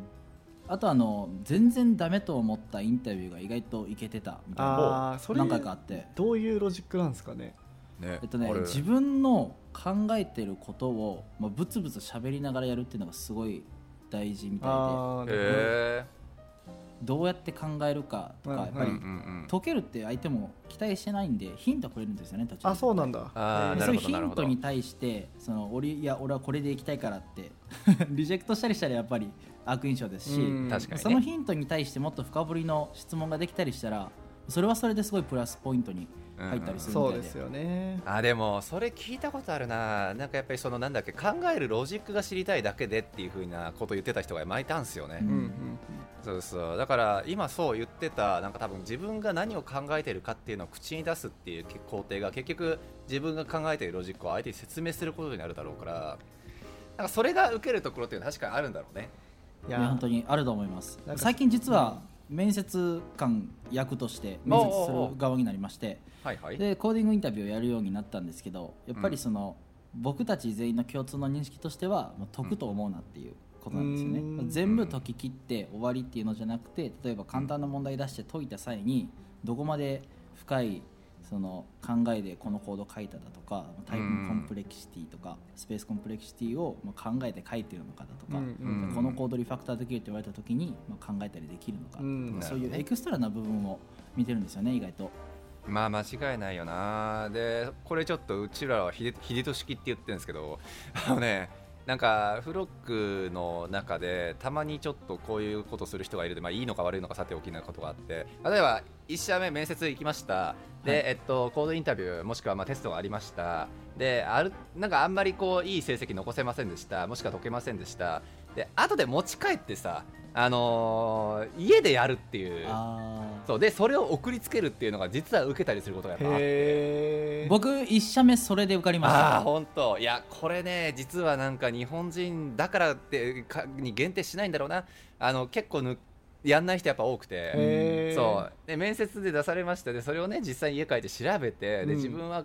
あとあの全然ダメと思ったインタビューが意外といけてたみたいなああそれ何回かあって。どういうロジックなんですかね？ねえっとね自分の考えてることを、まあ、ブツブツ喋りながらやるっていうのがすごい大事みたいでああなるほど。うやって考えるかとかうんやっぱりえうんうんうん解けるって相手も期待してないんでヒントくれるんですよね途中で。あそうなんだ。あそういうヒントに対してその俺いや俺はこれでいきたいからって リジェクトしたりしたらやっぱり悪印象ですし、うん。確かにね。そのヒントに対してもっと深掘りの質問ができたりしたらそれはそれですごいプラスポイントに入ったりするみたいで,、そうですよね。あでもそれ聞いたことあるな。なんかやっぱりそのなんだっけ考えるロジックが知りたいだけでっていう風なことを言ってた人が前いたんですよね、うんうんうん。そうそう。だから今そう言ってたなんか多分自分が何を考えてるかっていうのを口に出すっていう工程が結局自分が考えているロジックを相手に説明することになるだろうからなんかそれが受けるところっていうのは確かにあるんだろうねいいや本当にあると思います。最近実は面接官役として面接する側になりましてでコーディングインタビューをやるようになったんですけどやっぱりその、僕たち全員の共通の認識としてはもう解くと思うなっていうことなんですよね、うん。全部解き切って終わりっていうのじゃなくて例えば簡単な問題出して解いた際にどこまで深いその考えでこのコード書いただとかタイプのコンプレキシティとかスペースコンプレキシティをまあ考えて書いてるのかだとか、このコードリファクターできるって言われた時にまあ考えたりできるのか、うん。そういうエクストラな部分を見てるんですよね意外と。まあ間違いないよな。でこれちょっとうちらは秀秀俊式って言ってるんですけどあのねなんかフロックの中でたまにちょっとこういうことする人がいるで、まあ、いいのか悪いのかさておきなことがあって例えば1社目面接行きました。で、はい。えっと、コードインタビューもしくはまあテストがありました。であるなんかあんまりこういい成績残せませんでした。もしくは解けませんでした。で後で持ち帰ってさ、あのー家でやるっていう。そう。でそれを送りつけるっていうのが実は受けたりすることがやっぱあって。僕1社目それで受かりましああた本当。いやこれね実はなんか日本人だからってかに限定しないんだろうな。あの結構ぬやんない人やっぱ多くて。そう。で面接で出されましたでそれをね実際に家帰って調べてでうん。自分は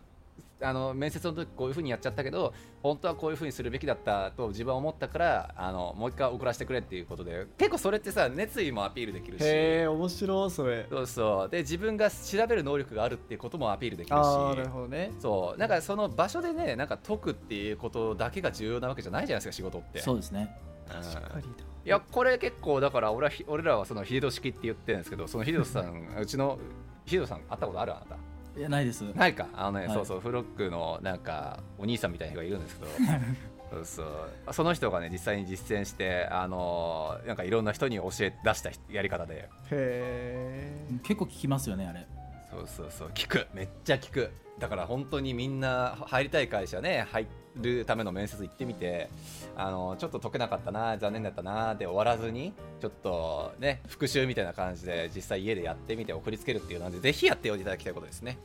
あの面接の時こういうふうにやっちゃったけど本当はこういうふうにするべきだったと自分は思ったからあのもう一回送らせてくれっていうことで。結構それってさ熱意もアピールできるし。へえ面白いそれ。そうそう。で自分が調べる能力があるっていうこともアピールできるし。なるほどね。そう。なんかその場所でねなんか解くっていうことだけが重要なわけじゃないじゃないですか仕事って。そうですね。うん。確かにいやこれ結構だから俺俺らはその秀俊式って言ってるんですけどその秀俊さんうちの秀俊さん会ったことある？あなたいやないです。ないか。あのね、はい。そうそうフロックのなんかお兄さんみたいな人がいるんですけど。そうそう。その人がね実際に実践してあのなんかいろんな人に教え出したやり方で。へえ結構聞きますよねあれ。そうそうそう。聞く。めっちゃ聞く。だから本当にみんな入りたい会社ね入るための面接行ってみてあのちょっと解けなかったな残念だったなで終わらずにちょっとね復習みたいな感じで実際家でやってみて送りつけるっていうのでぜひやっておいていただきたいことですね。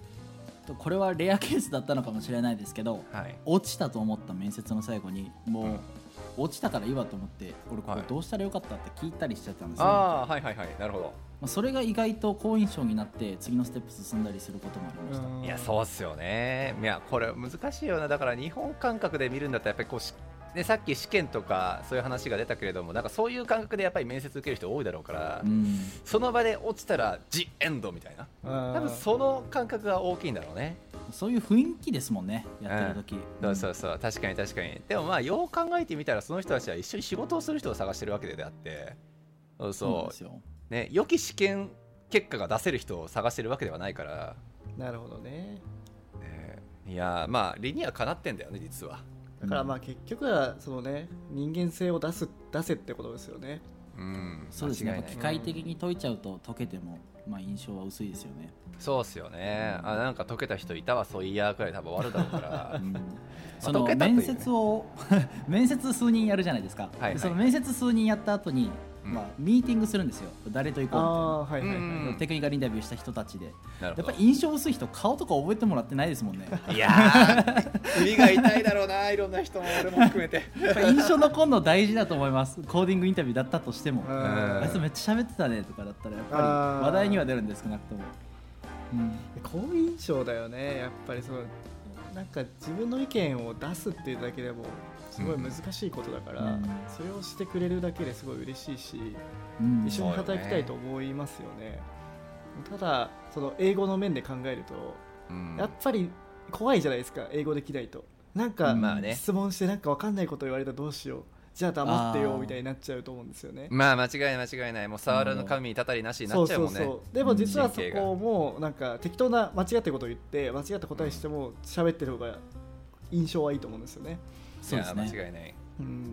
これはレアケースだったのかもしれないですけどはい。落ちたと思った面接の最後にもう、うん。落ちたからいいわと思って俺これはい。どうしたらよかったって聞いたりしちゃったんですよ、ああはいはいはい。なるほどまあ、それが意外と好印象になって次のステップ進んだりすることもありました、いやそうっすよね。いやこれ難しいよな。だから日本感覚で見るんだったらやっぱりこうしね、さっき試験とかそういう話が出たけれどもなんかそういう感覚でやっぱり面接受ける人多いだろうから、うん。その場で落ちたらジエンドみたいな。多多分その感覚が大きいんだろうね。そういう雰囲気ですもんねやってる時、そうそうそう。確かに確かに。でもまあよう考えてみたらその人たちは一緒に仕事をする人を探してるわけであって。そうそう。そうなんですよね良き試験結果が出せる人を探してるわけではないから、なるほどね。ねいやまあ理にはかなってんだよね実は。だからまあ結局はそのね人間性を出す出せってことですよね。うん。そうですね。機械的に解いちゃうと解けても、まあ、印象は薄いですよね、そうっすよね。あなんか解けた人いたわそういやーくらい多分終わるだろうから。うん。その面接を 面接数人やるじゃないですか、はいでその面接数人やった後に、うんまあ、ミーティングするんですよ。誰と行こうみたいな。はいはいはい、うん。テクニカルインタビューした人たちで。やっぱり印象薄い人顔とか覚えてもらってないですもんね。いやー 首が痛いだろうないろんな人も俺も含めて。印象残るの大事だと思います。コーディングインタビューだったとしても。うん。あいつめっちゃ喋ってたねとかだったらやっぱり話題には出るんです少なくとも、うん。好印象だよねやっぱりそのなんか自分の意見を出すっていうだけでもすごい難しいことだから、うん。それをしてくれるだけですごい嬉しいし、うん。一緒に働きたいと思いますよね。ただその英語の面で考えると、うん。やっぱり怖いじゃないですか英語できないと。なんか、質問してなんか分かんないこと言われたらどうしよう。じゃあ黙ってよみたいになっちゃうと思うんですよね。まあ間違いない間違いないもう触らぬ神にたたりなしになっちゃうもんね。そうそうそうでも実はそこもなんか適当な間違ったことを言って間違った答えしても喋ってる方が印象はいいと思うんですよね、そうですね。間違いない。うん、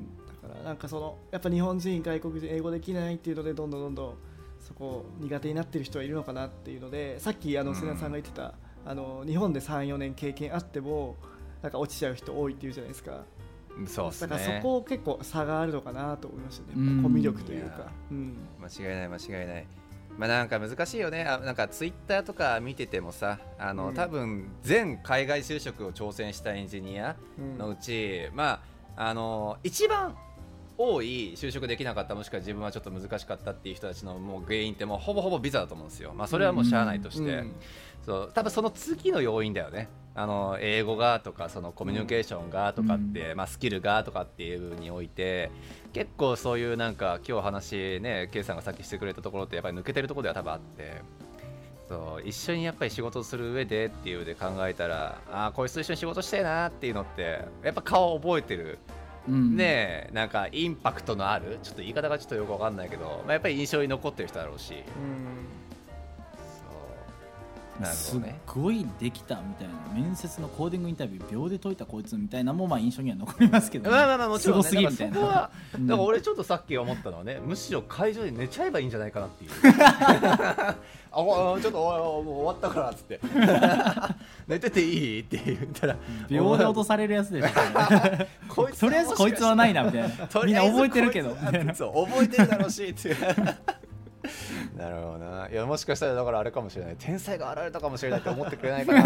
だからなんかそのやっぱ日本人外国人英語できないっていうのでどんどんどんどんそこ苦手になってる人はいるのかなっていうのでさっきあのうん。瀬名さんが言ってた、あの日本で34年経験あってもなんか落ちちゃう人多いっていうじゃないですか。うんそうね。だからそこ結構差があるのかなと思いましたね、うん。コミュ力というか、うん、間違いない間違いないまあなんか難しいよね。あなんかツイッターとか見ててもさあの、うん。多分全海外就職を挑戦したエンジニアうんのうち、まああの一番多い就職できなかったもしくは自分はちょっと難しかったっていう人たちのもう原因ってもうほぼほぼビザだと思うんですよ、まあ、それはもうしゃあないとして、うんそう。多分その次の要因だよね。あの英語がとかそのコミュニケーションがとかって、まあ、スキルがとかっていう部分において結構そういうなんか今日話ね K さんがさっきしてくれたところってやっぱり抜けてるところでは多分あって。そう。一緒にやっぱり仕事をする上でっていうで考えたらああこいつと一緒に仕事したいなっていうのってやっぱ顔覚えてるうん。ねえなんかインパクトのあるちょっと言い方がちょっとよくわかんないけど、まあ、やっぱり印象に残ってる人だろうし。うんすごいできたみたいな面接のコーディングインタビュー秒で解いたこいつみたいなのもまあ印象には残りますけどね、まあまあまあもちろん、ね、すごすぎみたいな。だから俺ちょっとさっき思ったのはねむしろ会場で寝ちゃえばいいんじゃないかなっていう。あおちょっと終わったからっつって。寝てていいって言ったら。秒で落とされるやつでしょ。とりあえずこいつはないなみたいな。みんな覚えてるけどそう覚えてるだろうしっていうなるほどな。いやもしかしたらだからあれかもしれない。天才が現れたかもしれないって思ってくれないかな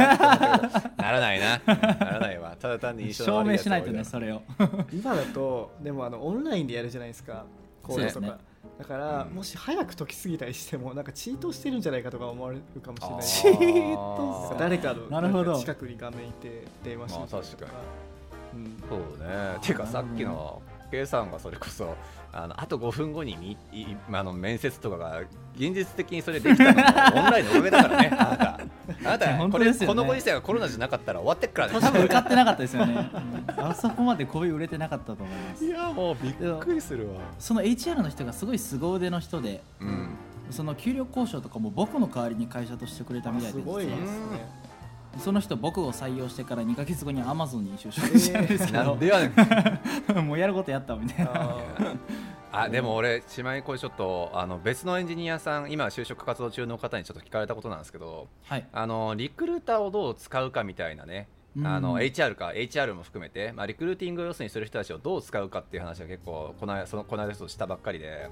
ならないな。ならないわ。ただ単に印象の証明しないとねそれを。今だとでもあのオンラインでやるじゃないですか。講座とか、だから、うん。もし早く解きすぎたりしてもなんかチートしてるんじゃないかとか思われるかもしれない。チート誰かのなるほど。んか近くに画面いて電話してるまあ確かに。うん。そうね。ていうかさっきの K さんがそれこそあのあと5分後にみいあの面接とかが現実的にそれできたのもオンラインのおかげだからねあなた。あなたこれこのご時世がコロナじゃなかったら終わってっからね。多分受かってなかったですよね、うん。あそこまで声売れてなかったと思います。いやもうびっくりするわ。その HR の人がすごい凄腕の人でうん。その給料交渉とかも僕の代わりに会社としてくれたみたいで。すごいですねその人僕を採用してから2か月後にアマゾンに就職したんですけど、なんでやねん。もうやることやったみたいな。ああでも俺しまいにこれちょっとあの別のエンジニアさん今就職活動中の方にちょっと聞かれたことなんですけどはい。あのリクルーターをどう使うかみたいなね。あのうん HR か HR も含めて、まあ、リクルーティングを要するにする人たちをどう使うかっていう話は結構この間そのこの間ちょっとしたばっかりで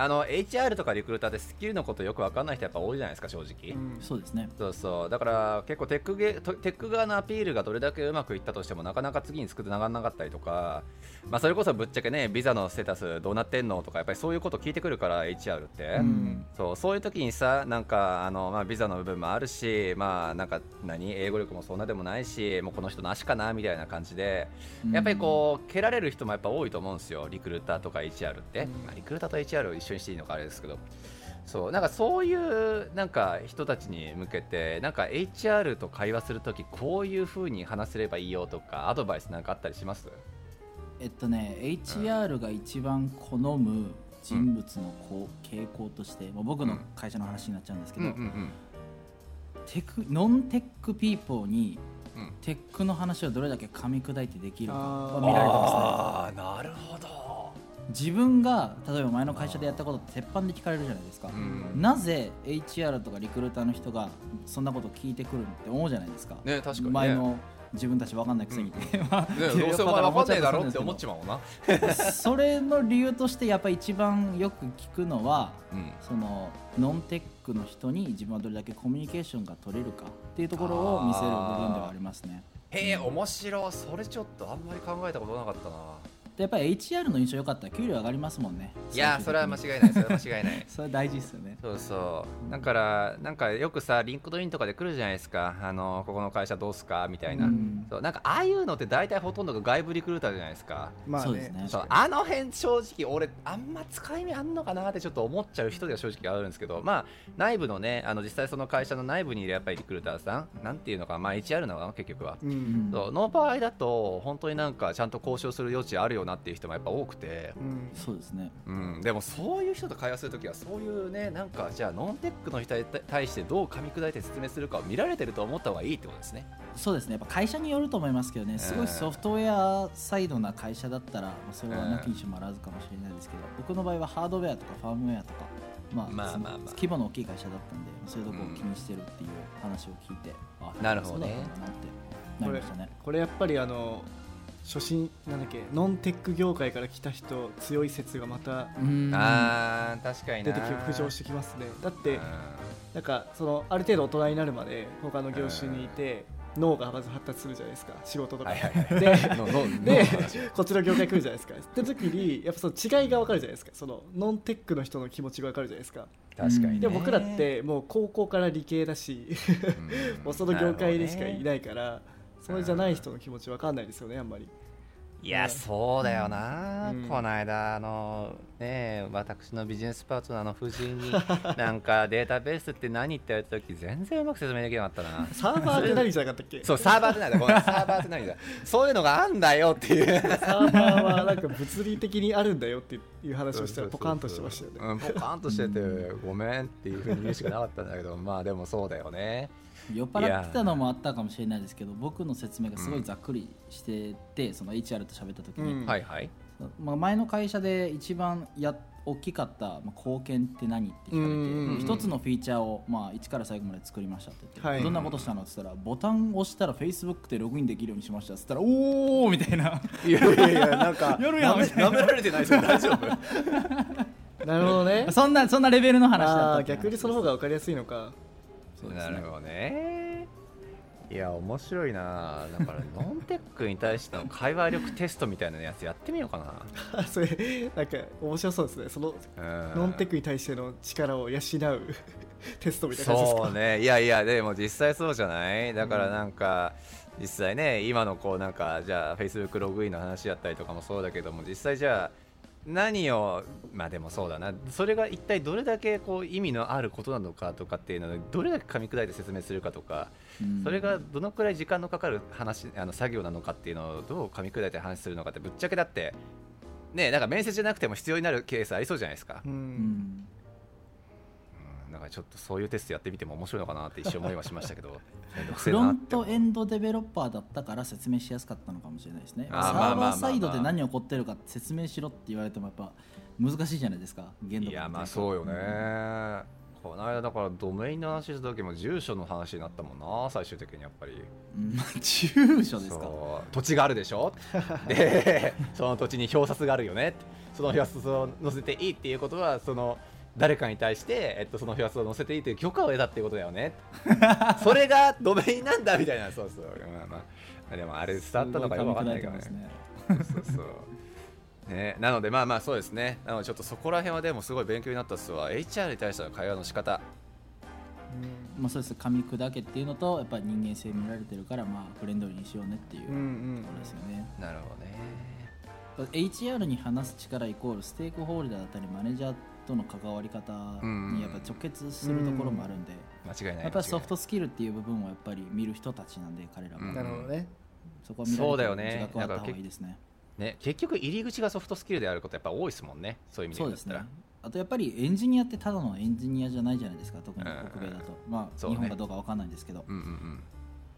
あの HR とかリクルーターでスキルのことよく分かんない人やっぱ多いじゃないですか正直、うん。そうですね。そうそう。だから結構テックゲテック側のアピールがどれだけうまくいったとしてもなかなか次につくながらなかったりとか、まあ、それこそぶっちゃけねビザのステータスどうなってんのとかやっぱりそういうこと聞いてくるから HR って、うん。そうそういう時にさなんかあの、まあ、ビザの部分もあるしまあなんか何？英語力もそんなでもないしもうこの人なしかなみたいな感じでやっぱりこう蹴られる人もやっぱ多いと思うんですよリクルーターとか HR って、うん。まあ、リクルーターと HR を一緒にしていいのかあれですけど。そうなんかそういうなんか人たちに向けてなんか HR と会話するときこういうふうに話せればいいよとかアドバイスなんかあったりします？えっとね HR が一番好む人物のこう傾向として、まあ、僕の会社の話になっちゃうんですけど、ん。テクノンテックピーポーにうん。テックの話をどれだけ噛み砕いてできるか見られてますね。ああなるほど、自分が例えば前の会社でやったことって鉄板で聞かれるじゃないですか、うん。なぜ HR とかリクルーターの人がそんなこと聞いてくるって思うじゃないですか、ね確かにね。前の自分たち分かんないくせに。どうせお前分かんねえだろって思っちちまうな、それの理由としてやっぱり一番よく聞くのはうん、その non-tech の人に自分はどれだけコミュニケーションが取れるかっていうところを見せる部分ではありますね。へえ面白い。それちょっとあんまり考えたことなかったな。でやっぱり HR の印象良かった。ら給料上がりますもんね。いやそれは間違いない。それは間違いない。それ大事ですよね。そうそう。だからなんかよくさ LinkedIn とかで来るじゃないですか。あのここの会社どうすか？みたいな、うん。そうなんかああいうのって大体ほとんどが外部リクルーターじゃないですか。まあそうですね。そうあの辺正直俺あんま使い目あんのかなってちょっと思っちゃう人では正直あるんですけど。まあ内部のねあの実際その会社の内部にいるやっぱりリクルーターさん。なんていうのかまあ HR なのかな結局は、うんうん。そうの場合だと本当になんかちゃんと交渉する余地あるよなっていう人もやっぱ多くて、うん。そうですね。うん、でもそういう人と会話するときはそういうねなんかじゃあノンテックの人に対してどう噛み砕いて説明するかを見られてると思った方がいいってことですね。そうですね。やっぱ会社によると思いますけどね。すごいソフトウェアサイドな会社だったら、まあ、それはなきにしもあらずかもしれないですけど僕の場合はハードウェアとかファームウェアとか、まあまあまあまあ。規模の大きい会社だったんでそういうところを気にしてるっていう話を聞いて、あなるほどね。そうだったんだなってなりましたね。これやっぱりあの初心なんだっけノンテック業界から来た人強い説がまたうん。あー確かにな。出てき浮上してきますね。だっうてなんかそのある程度大人になるまで他の業種にいて脳がまず発達するじゃないですか。仕事とか、んはいはいはい。で のののでこっちの業界来るじゃないですか。って時にやっぱその違いが分かるじゃないですか。そのノンテックの人の気持ちが分かるじゃないですか。確かにね。でも僕らってもう高校から理系だしうん。もうその業界でしかいないからそれじゃない人の気持ち分かんないですよねあんまりいやそうだよな、うん。この間あのね私のビジネスパートナーの夫人に なんかデータベースって何って言われた時全然うまく説明できなかったな。サーバーって何じゃなかったっけ？そうサーバーって何だ。ごめんサーバーって何だ。そういうのがあんだよっていう。サーバーはなんか物理的にあるんだよっていう話をしたらポカンとしてましたよね。うん、ポカンとしててごめんっていうふうに言うしかなかったんだけどまあでもそうだよね酔っ払ってたのもあったかもしれないですけど僕の説明がすごいざっくりしてて、その HR と喋った時に、うん。はいはい。まあ、前の会社で一番や大きかった、まあ、貢献って何って聞かれて、うんうんうん一つのフィーチャーを、まあ、一から最後まで作りましたって言って、はい。どんなことしたのって言ったらボタンを押したら Facebook でログインできるようにしましたって言ったらおおみたいな。いやいやいやなんか やるめられてないですよ。大丈夫。なるほどね。そんなそんなレベルの話だった逆にその方が分かりやすいのかそうですね。なるほどね。いや面白いな。だからノンテックに対しての会話力テストみたいなやつやってみようかな。それなんか面白そうですね。そのうん。ノンテックに対しての力を養う テストみたいな感じですか？そうね。いやいやでも実際そうじゃない？だからなんか、実際ね今のこうなんかじゃあ Facebook ログインの話やったりとかもそうだけども実際じゃあ何をまあでもそうだな。それが一体どれだけこう意味のあることなのかとかっていうのをどれだけ噛み砕いて説明するかとか、うん。それがどのくらい時間のかかる話あの作業なのかっていうのをどう噛み砕いて話するのかってぶっちゃけだってねなんか面接じゃなくても必要になるケースありそうじゃないですか。う、うんんうん、なんかちょっとそういうテストやってみても面白いのかなって一瞬思いはしましたけど フロントエンドデベロッパーだったから説明しやすかったのかもしれないですね。サーバーサイドで何起こってるか説明しろって言われてもやっぱ難しいじゃないですか限度がいやまあそうよね、この間だからドメインの話した時も住所の話になったもんな最終的にやっぱり。うん。住所ですか。土地があるでしょ？で その土地に表札があるよね。その表札を載せていいっていうことはその誰かに対して、えっと、その表札を載せていいという許可を得たっていうことだよね。それがドメインなんだみたいなそうそう。まあまあ。でもあれ伝わったのかよくわかんないけどね。すごい噛み砕いてそうそう。ね、なのでまあまあそうですね。なのでちょっとそこら辺はでもすごい勉強になったっすわ。HR に対しての会話の仕方。まあそうです。噛み砕けっていうのとやっぱり人間性見られてるからまあフレンドリーにしようねっていうとうんうん。ころですよね、なるほどね。HR に話す力イコールステークホルダーだったりマネージャーとの関わり方にやっぱ直結するところもあるんで、間違いないやっぱりソフトスキルっていう部分をやっぱり見る人たちなんで彼らも、うん。なるほどね。そこは見られてるそうだよね。自覚はあった方がいいですね。ね、結局入り口がソフトスキルであることやっぱ多いですもんね。そういう意味でそうですね。言ったらあとやっぱりエンジニアってただのエンジニアじゃないじゃないですか特にうん。北米だと、まあ、ね。日本かどうかわかんないんですけど、うんうんうん。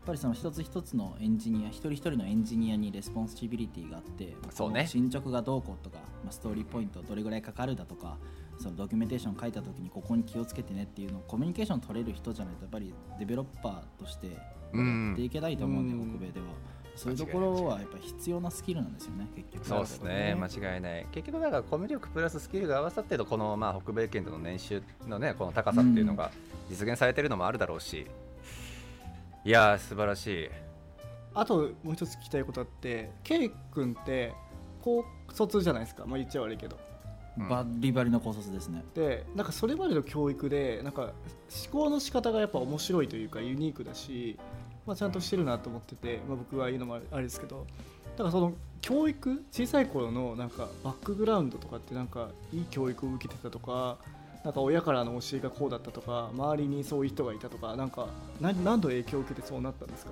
やっぱりその一つ一つのエンジニア一人一人のエンジニアに responsibility があってそうね。進捗がどうこうとか、まあ、ストーリーポイントどれぐらいかかるだとかそのドキュメンテーション書いた時にここに気をつけてねっていうのをコミュニケーション取れる人じゃないとやっぱりデベロッパーとしてやっていけないと思うんで、うん北米では。そういうところはやっぱり必要なスキルなんですよね結局そうですね間違いない。結局だからコミュ力プラススキルが合わさってるとこのまあ北米圏での年収のねこの高さっていうのが実現されてるのもあるだろうし、いやー素晴らしい。あともう一つ聞きたいことあって K 君って高卒じゃないですか、まあ、言っちゃ悪いけどバリバリの考察ですね。でなんかそれまでの教育でなんか思考の仕方がやっぱ面白いというかユニークだし、まあ、ちゃんとしてるなと思ってて、まあ、僕は言うのもあれですけどだからその教育小さい頃のなんかバックグラウンドとかってなんかいい教育を受けてたとかなんか親からの教えがこうだったとか周りにそういう人がいたとかなんか何何の影響を受けてそうなったんですか？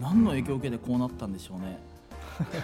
何の影響を受けてこうなったんでしょうね。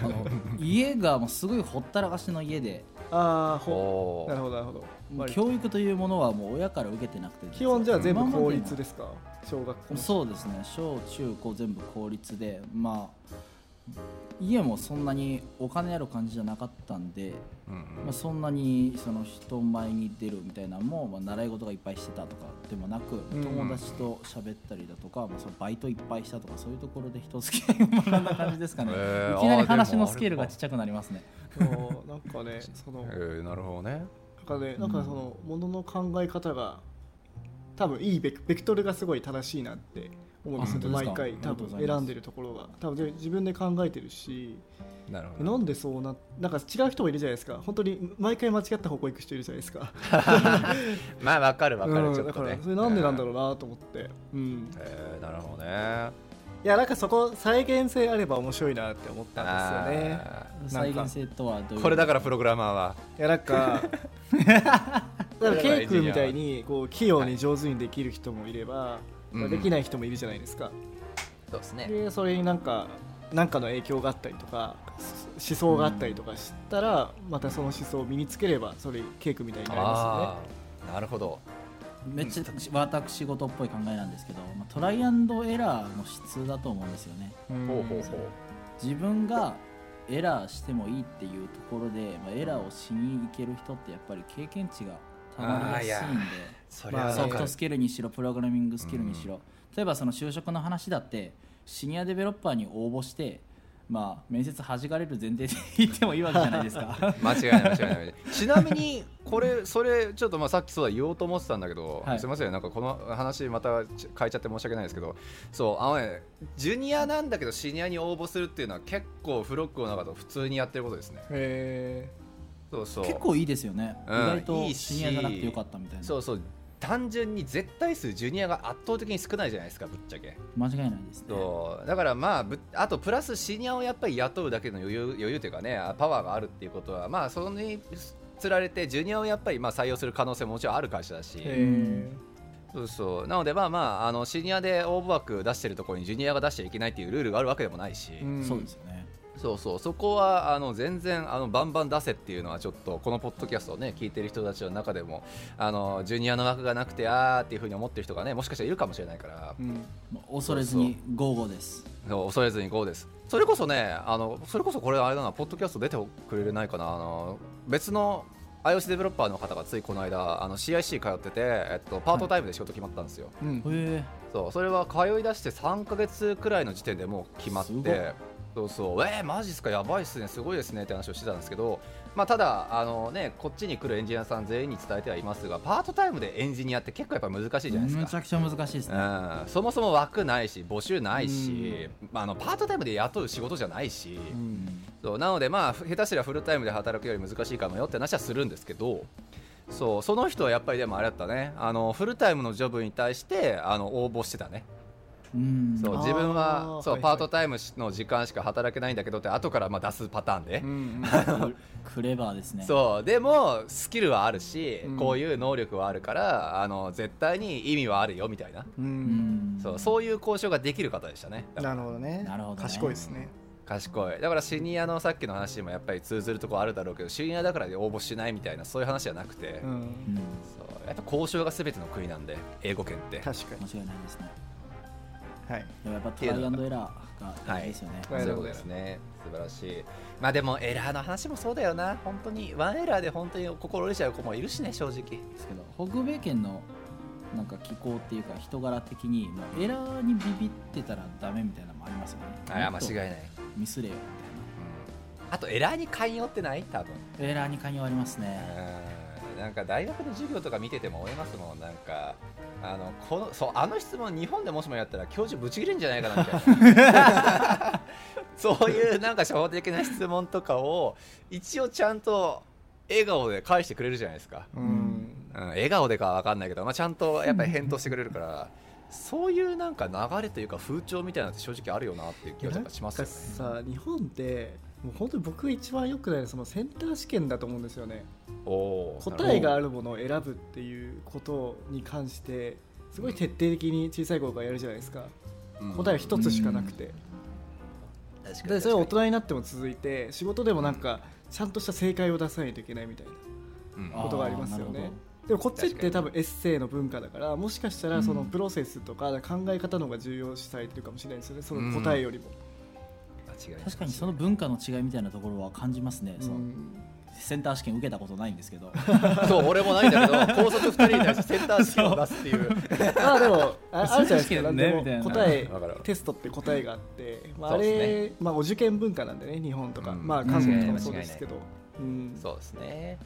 あの 家がもうすごいほったらかしの家でああほなるほどなるほど。教育というものはもう親から受けてなくて基本じゃあ全部公立ですか？小学校もそうですね。小中高全部公立でまあ家もそんなにお金ある感じじゃなかったんで、うんうん。まあ、そんなにその人前に出るみたいなのも、まあ、習い事がいっぱいしてたとかでもなくうん友達と喋ったりだとか、まあ、そのバイトいっぱいしたとかそういうところで人付き合いを学んだ感じですかね、へーいきなり話のスケールがちっちゃくなりますね。そうなんかね そのえーなるほどね。なんかね、なんかそのものの考え方が多分いいベクベクトルがすごい正しいなって毎回多分選んでるところが。多分で自分で考えてるし。なるほど。なんでそうななんか違う人もいるじゃないですか。本当に毎回間違った方向行く人いるじゃないですか。まあわかるわかる、うんちょっとね。だからそれなんでなんだろうなと思って、うん、えーなるほどね。いやなんかそこ再現性あれば面白いなって思ったんですよね。あ再現性とはどういう？ーこれだからプログラマーは。いやなんか。だかケイ君みたいにこう器用に上手にできる人もいれば、うんまあできない人もいるじゃないですか、そうですね。でそれになんか何かの影響があったりとか思想があったりとかしたら、またその思想を身につければそれケイ君みたいになりまあーなるほど。めっちゃ私事っぽい考えなんですけど、まあ、トライアンドエラーの質だと思うんですよね。すよね。ほうほう。ほう自分がエラーしてもいいっていうところで、まあ、エラーをしに行ける人ってやっぱり経験値がたまりやすいんでそりゃソフトスキルにしろプログラミングスキルにしろ、例えばその就職の話だってシニアデベロッパーに応募してまあ面接弾かれる前提で言ってもいいわけじゃないですか。間違いない間違いない。ちなみにこれそれちょっとまあさっきそうだ言おうと思ってたんだけど、はい。すみませんなんかこの話またち変えちゃって申し訳ないですけど。そうあのねジュニアなんだけどシニアに応募するっていうのは結構フロックの中で普通にやってることですね。へそうそう。結構いいですよね、うん。意外とシニアじゃなくてよかったみたいな。そうそう単純に絶対数ジュニアが圧倒的に少ないじゃないですかぶっちゃけ。間違いないですね。そう。だからまあぶあとプラスシニアをやっぱり雇うだけの余裕余裕というかねパワーがあるっていうことはまあそれにつられてジュニアをやっぱりまあ採用する可能性ももちろんある会社だし。そうそう。なのでまあまああのシニアで応募枠出してるところにジュニアが出しちゃいけないっていうルールがあるわけでもないし、そうですよねそうそうそこはあの全然あのバンバン出せっていうのはちょっとこのポッドキャストをね聞いてる人たちの中でもあのジュニアの枠がなくてあーっていうふうに思ってる人がねもしかしたらいるかもしれないから。うん恐れずにゴーゴーですそう恐れずに GO です。それこそねあのそれこそこれあれだなポッドキャスト出てくれないかなあの別の iOS デベロッパーの方がついこの間あの CIC 通ってて、えっと、パートタイムで仕事決まったんですよ、うん。へえそうそれは通い出して3か月くらいの時点でもう決まってそうそう。えー、マジっすか？やばいっすね。すごいですね。って話をしてたんですけど、まあ、ただあの、ね、こっちに来るエンジニアさん全員に伝えてはいますがパートタイムでエンジニアって結構やっぱ難しいじゃないですか。むちゃくちゃ難しいですね。うん、そもそも枠ないし募集ないし、まあ、あのパートタイムで雇う仕事じゃないし、うん。そう。なのでまあ下手すりゃフルタイムで働くより難しいかもよって話はするんですけどそう。その人はやっぱりでもあれだったね。あのフルタイムのジョブに対してあの応募してたねそう自分はそう、パートタイムの時間しか働けないんだけどって後からまあ出すパターンでう、ん。ク クレバーですね。そう。でもスキルはあるし、うん。こういう能力はあるからあの絶対に意味はあるよみたいな、ううん。んそうそういう交渉ができる方でしたね。なるほどね。なるほどね。賢いですね。賢い。だからシニアのさっきの話にもやっぱり通ずるところあるだろうけどシニアだからで応募しないみたいなそういう話じゃなくて、そう。やっぱ交渉が全ての国なんで英語圏って。確かに。間違いないですねはい。でもやっぱトライアンドエラーが大事ですよね、はい。そういうことですね。素晴らしい。まあでもエラーの話もそうだよな。本当に。ワンエラーで本当に心折れちゃう子もいるしね正直。ですけど北米圏のなんか気候っていうか人柄的にもうエラーにビビってたらダメみたいなのもありますよね。あ間違いない、ミスれよみうん。あとエラーに寛容ってない？多分。たいなエラーに寛容ありますね。うんなんか大学の授業とか見てても思いますもん。なんかあのこのそうあの質問日本でもしもやったら教授ぶち切れんじゃないかなみたいな。そういうなんか初歩的な質問とかを一応ちゃんと笑顔で返してくれるじゃないですか、うん。うん、笑顔でかは分かんないけど、まあ、ちゃんとやっぱり返答してくれるから。そういうなんか流れというか風潮みたいなのって正直あるよなっていう気がしますよね。日本ってもう本当に僕が一番よくないのはそのセンター試験だと思うんですよね。答えがあるものを選ぶっていうことに関してすごい徹底的に小さい頃からやるじゃないですか。うん。答えは一つしかなくて。確かにでそれは大人になっても続いて仕事でもなんかちゃんとした正解を出さないといけないみたいなことがありますよね。ほでもこっちって多分エッセイの文化だからもしかしたらそのうん。プロセスとか考え方の方が重要視されてるかもしれないですよね。その答えよりも、間違い確かにその文化の違いみたいなところは感じますね、そのうんセンター試験受けたことないんですけど。そう俺もないんだけど高卒2人に対してセンター試験を出すっていう。まあでもああるじゃないですかね。みたいな答えテストって答えがあって、まあ、あれ、まあ、お受験文化なんでね日本とか、うん。まあ韓国とかもそうですけど、うん。そうですね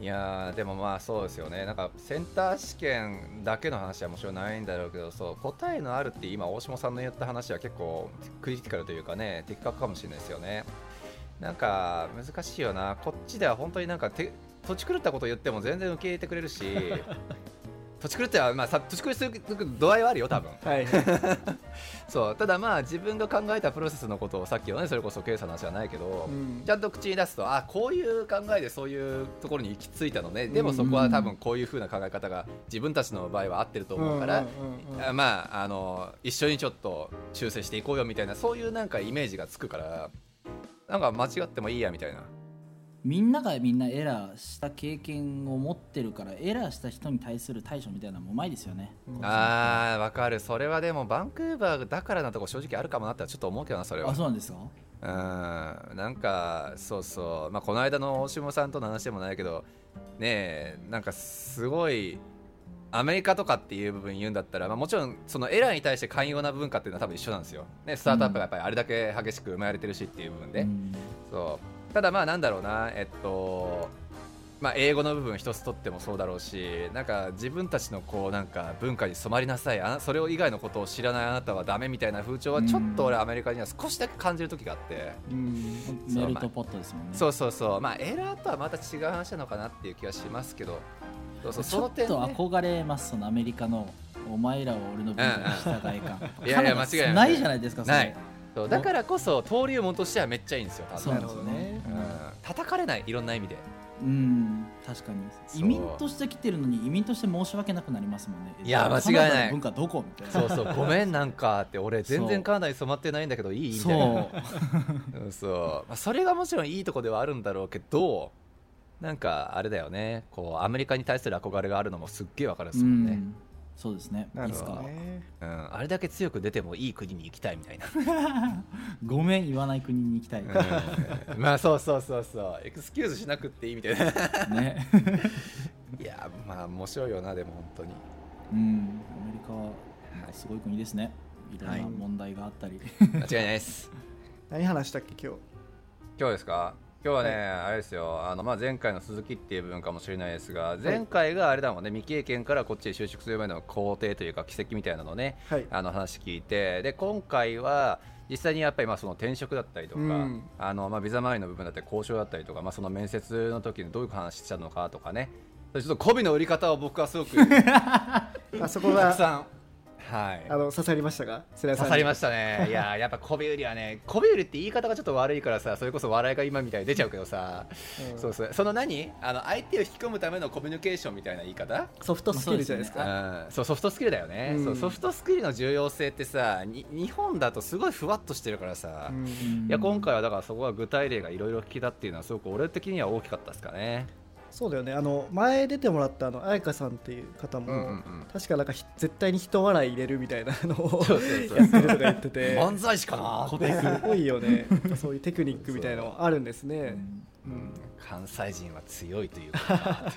いやでもまあそうですよね。なんかセンター試験だけの話はもちろんないんだろうけどそう答えのあるって今大下さんの言った話は結構クリティカルというかね的確かもしれないですよね。なんか難しいよな。こっちでは本当になんか土地狂ったこと言っても全然受け入れてくれるし土地狂ってはまあさ土地狂いする度合いはあるよ多分。はい。そう。ただまあ自分が考えたプロセスのことをさっきのねそれこそケイさんの話じゃないけど、うん。ちゃんと口に出すとあこういう考えでそういうところに行き着いたのね。でもそこは多分こういう風な考え方が自分たちの場合は合ってると思うから、まああの一緒にちょっと修正していこうよみたいなそういうなんかイメージがつくからなんか間違ってもいいやみたいなみんながみんなエラーした経験を持ってるからエラーした人に対する対処みたいなのもうまいですよね、あーわかる。それはでもバンクーバーだからなとこ正直あるかもなってちょっと思うけどなそれは。あそうなんですか？うん。なんかそうそう、まあ、この間の大下さんとの話でもないけどねえなんかすごいアメリカとかっていう部分言うんだったら、まあ、もちろんそのエラーに対して寛容な文化っていうのは多分一緒なんですよ、ね、スタートアップがやっぱりあれだけ激しく生まれてるしっていう部分で、うん。そうただまあなんだろうなえっとまあ、英語の部分一つとってもそうだろうしなんか自分たちのこうなんか文化に染まりなさい。あそれ以外のことを知らないあなたはダメみたいな風潮はちょっと俺アメリカには少しだけ感じる時があって、うん。メルトポットですもんね。そうそうそう。まあエラーとはまた違う話なのかなっていう気がしますけど。そうそうちょっとね、憧れますそのアメリカの。お前らは俺の文化に従いかいやいや間違いない。ないじゃないですかそれ。ないそうだからこそ登竜門としてはめっちゃいいんですよ多分。なるほどね。うん。叩かれないいろんな意味で。うん。確かに移民として来てるのに移民として申し訳なくなりますもんね。いや間違いない。文化どこみたいな。そうそう。ごめんなんかって俺全然カナダに染まってないんだけどいい？みたいな。そう。うんそう、まあ、それがもちろんいいとこではあるんだろうけどなんかあれだよね。こうアメリカに対する憧れがあるのもすっげえわかるんですもんね、そうですね。ないるほどね。うん、あれだけ強く出てもいい国に行きたいみたいな、ごめん言わない国に行きたい、うん。まあそうそうそうそう。エクスキューズしなくっていいみたいな。ね。いやまあ面白いよなでも本当に。うん。アメリカはすごい国ですね。いろんはい。な問題があったり、間違いないです。何話したっけ今日？今日ですか？今日はね、あれですよ。あの、まあ、前回の鈴木っていう部分かもしれないですが前回があれだもんね未経験からこっちへ就職する前の工程というか奇跡みたいなのをねはい。あの話聞いてで今回は実際にやっぱりまあその転職だったりとか、うん。あのまあビザ周りの部分だったり交渉だったりとか、まあ、その面接の時にどういう話したのかとかね。ちょっと媚びの売り方を僕はすごく たあそこくがさん、はい、あの刺さりましたか？刺さりましたね。いややっぱ媚び売りはね媚び売りって言い方がちょっと悪いからさそれこそ笑いが今みたいに出ちゃうけどさ、うん。そうそう。その何？あの相手を引き込むためのコミュニケーションみたいな言い方？ソフトスキルじゃないですまかうん、そうソフトスキルだよね、うん。そうソフトスキルの重要性ってさに日本だとすごいふわっとしてるからさ、うん。いや今回はだからそこは具体例がいろいろ聞きたっていうのはすごく俺的には大きかったですかね。そうだよね。あの前出てもらったあの彩香さんっていう方も、うんうんうん。確かなんかひ絶対に人笑い入れるみたいなのをやってるとか言ってて。漫才師かなって、すごいよね。そういうテクニックみたいなのあるんですねうん、関西人は強いという か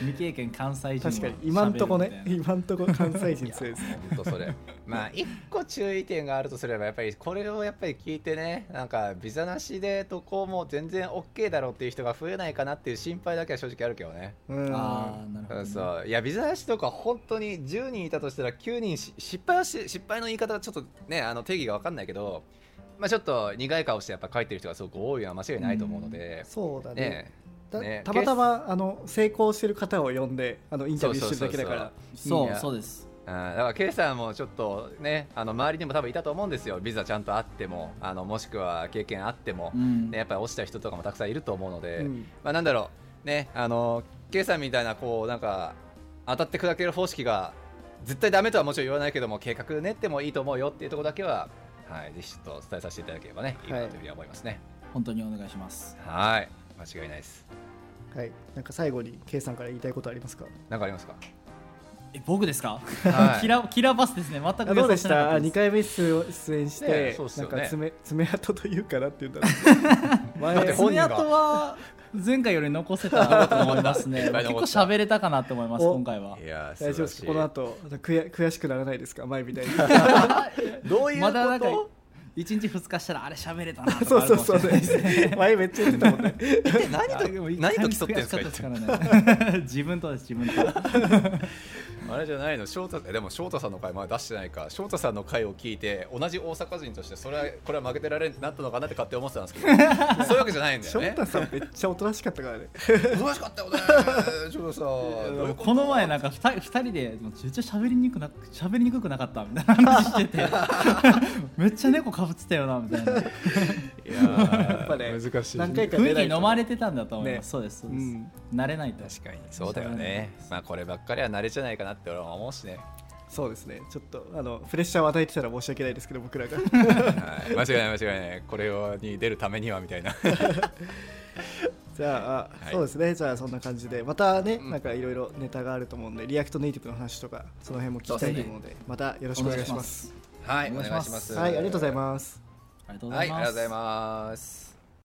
未経験関西人は確かに今んとこね今んとこ関西人強いですね。本当それ。まあ一個注意点があるとすればやっぱりこれをやっぱり聞いてねなんかビザなしで渡航も全然 OK だろうっていう人が増えないかなっていう心配だけは正直あるけどね。うん。ああなるほど、そうね、そう。いやビザなしとか本当に10人いたとしたら9人し失敗はし失敗の言い方はちょっとねあの定義が分かんないけどまあちょっと苦い顔してやっぱ書いてる人がすごく多いのは間違いないと思うので、そうだね。ねたまたまあの成功してる方を呼んであのインタビューしてるだけだから。そうそうです。うん、だから K さんもちょっとねあの周りにも多分いたと思うんですよ。ビザちゃんとあってもあのもしくは経験あっても、うん。ね、やっぱり落ちた人とかもたくさんいると思うので、うん。まあ、なんだろう。ねあの K さんみたいなこうなんか当たって砕ける方式が絶対ダメとはもちろん言わないけども計画練ってもいいと思うよっていうところだけは、はい、ぜひちょっと伝えさせていただければねい。いかなというふうに思いますね。本当にお願いします。はい間違いないです。はいなんか最後に K さんから言いたいことありますか？何かありますか？え僕ですか、はい。キラキラバスですね。全くあどうでした？2ったです。回目出出演しねて、そうっすよね。なんか爪爪痕というかなっていうんだろう前だって本人が。爪痕は前回より残せたなと思いますね。結構喋れたかなと思いますお今回は。いや大丈夫ですか？この後悔悔しくならないですか？前みたいに。どういうこと、まだなんか1日2日したらあれ喋れたなとそうそうそう 前めっちゃ言ってたもんね。え何とでも何と競ってんですか自分とです自分とあれじゃないの？翔太えでも翔太さんの回まだ出してないか。翔太さんの回を聞いて同じ大阪人としてそれはこれは負けてられんってなったのかなって勝手に思ってたんですけど。そういうわけじゃないんだよね。翔太さんめっちゃおとなしかったからね。楽しかったよね 翔太さん。この前なんか 2, 人人でもうめっちゃ喋りにくくな喋りにくくなかったみたいな話してて。めっちゃ猫かぶってたよなみたいな。いやーやっぱね難しい。何回か雰出ないと。囲気飲まれてたんだと思います、ね。そうですそうです、うん。慣れないと。確かに。そうだよね。まあこればっかりは慣れじゃないかなって俺は思うしね、そうですね。ちょっとあのプレッシャーを与えてたら申し訳ないですけど僕らが。はい、間違いない間違いない。これをに出るためにはみたいな。じゃあ、はい。そうですね。じゃあそんな感じで。またね、うん。なんかいろいろネタがあると思うんで React Native の話とかその辺も聞きたいと思うのでまたよろしくお願いします。はい。おお願いします。願いします。はいありがとうございます。ありがとうごはいありがとうございます、ます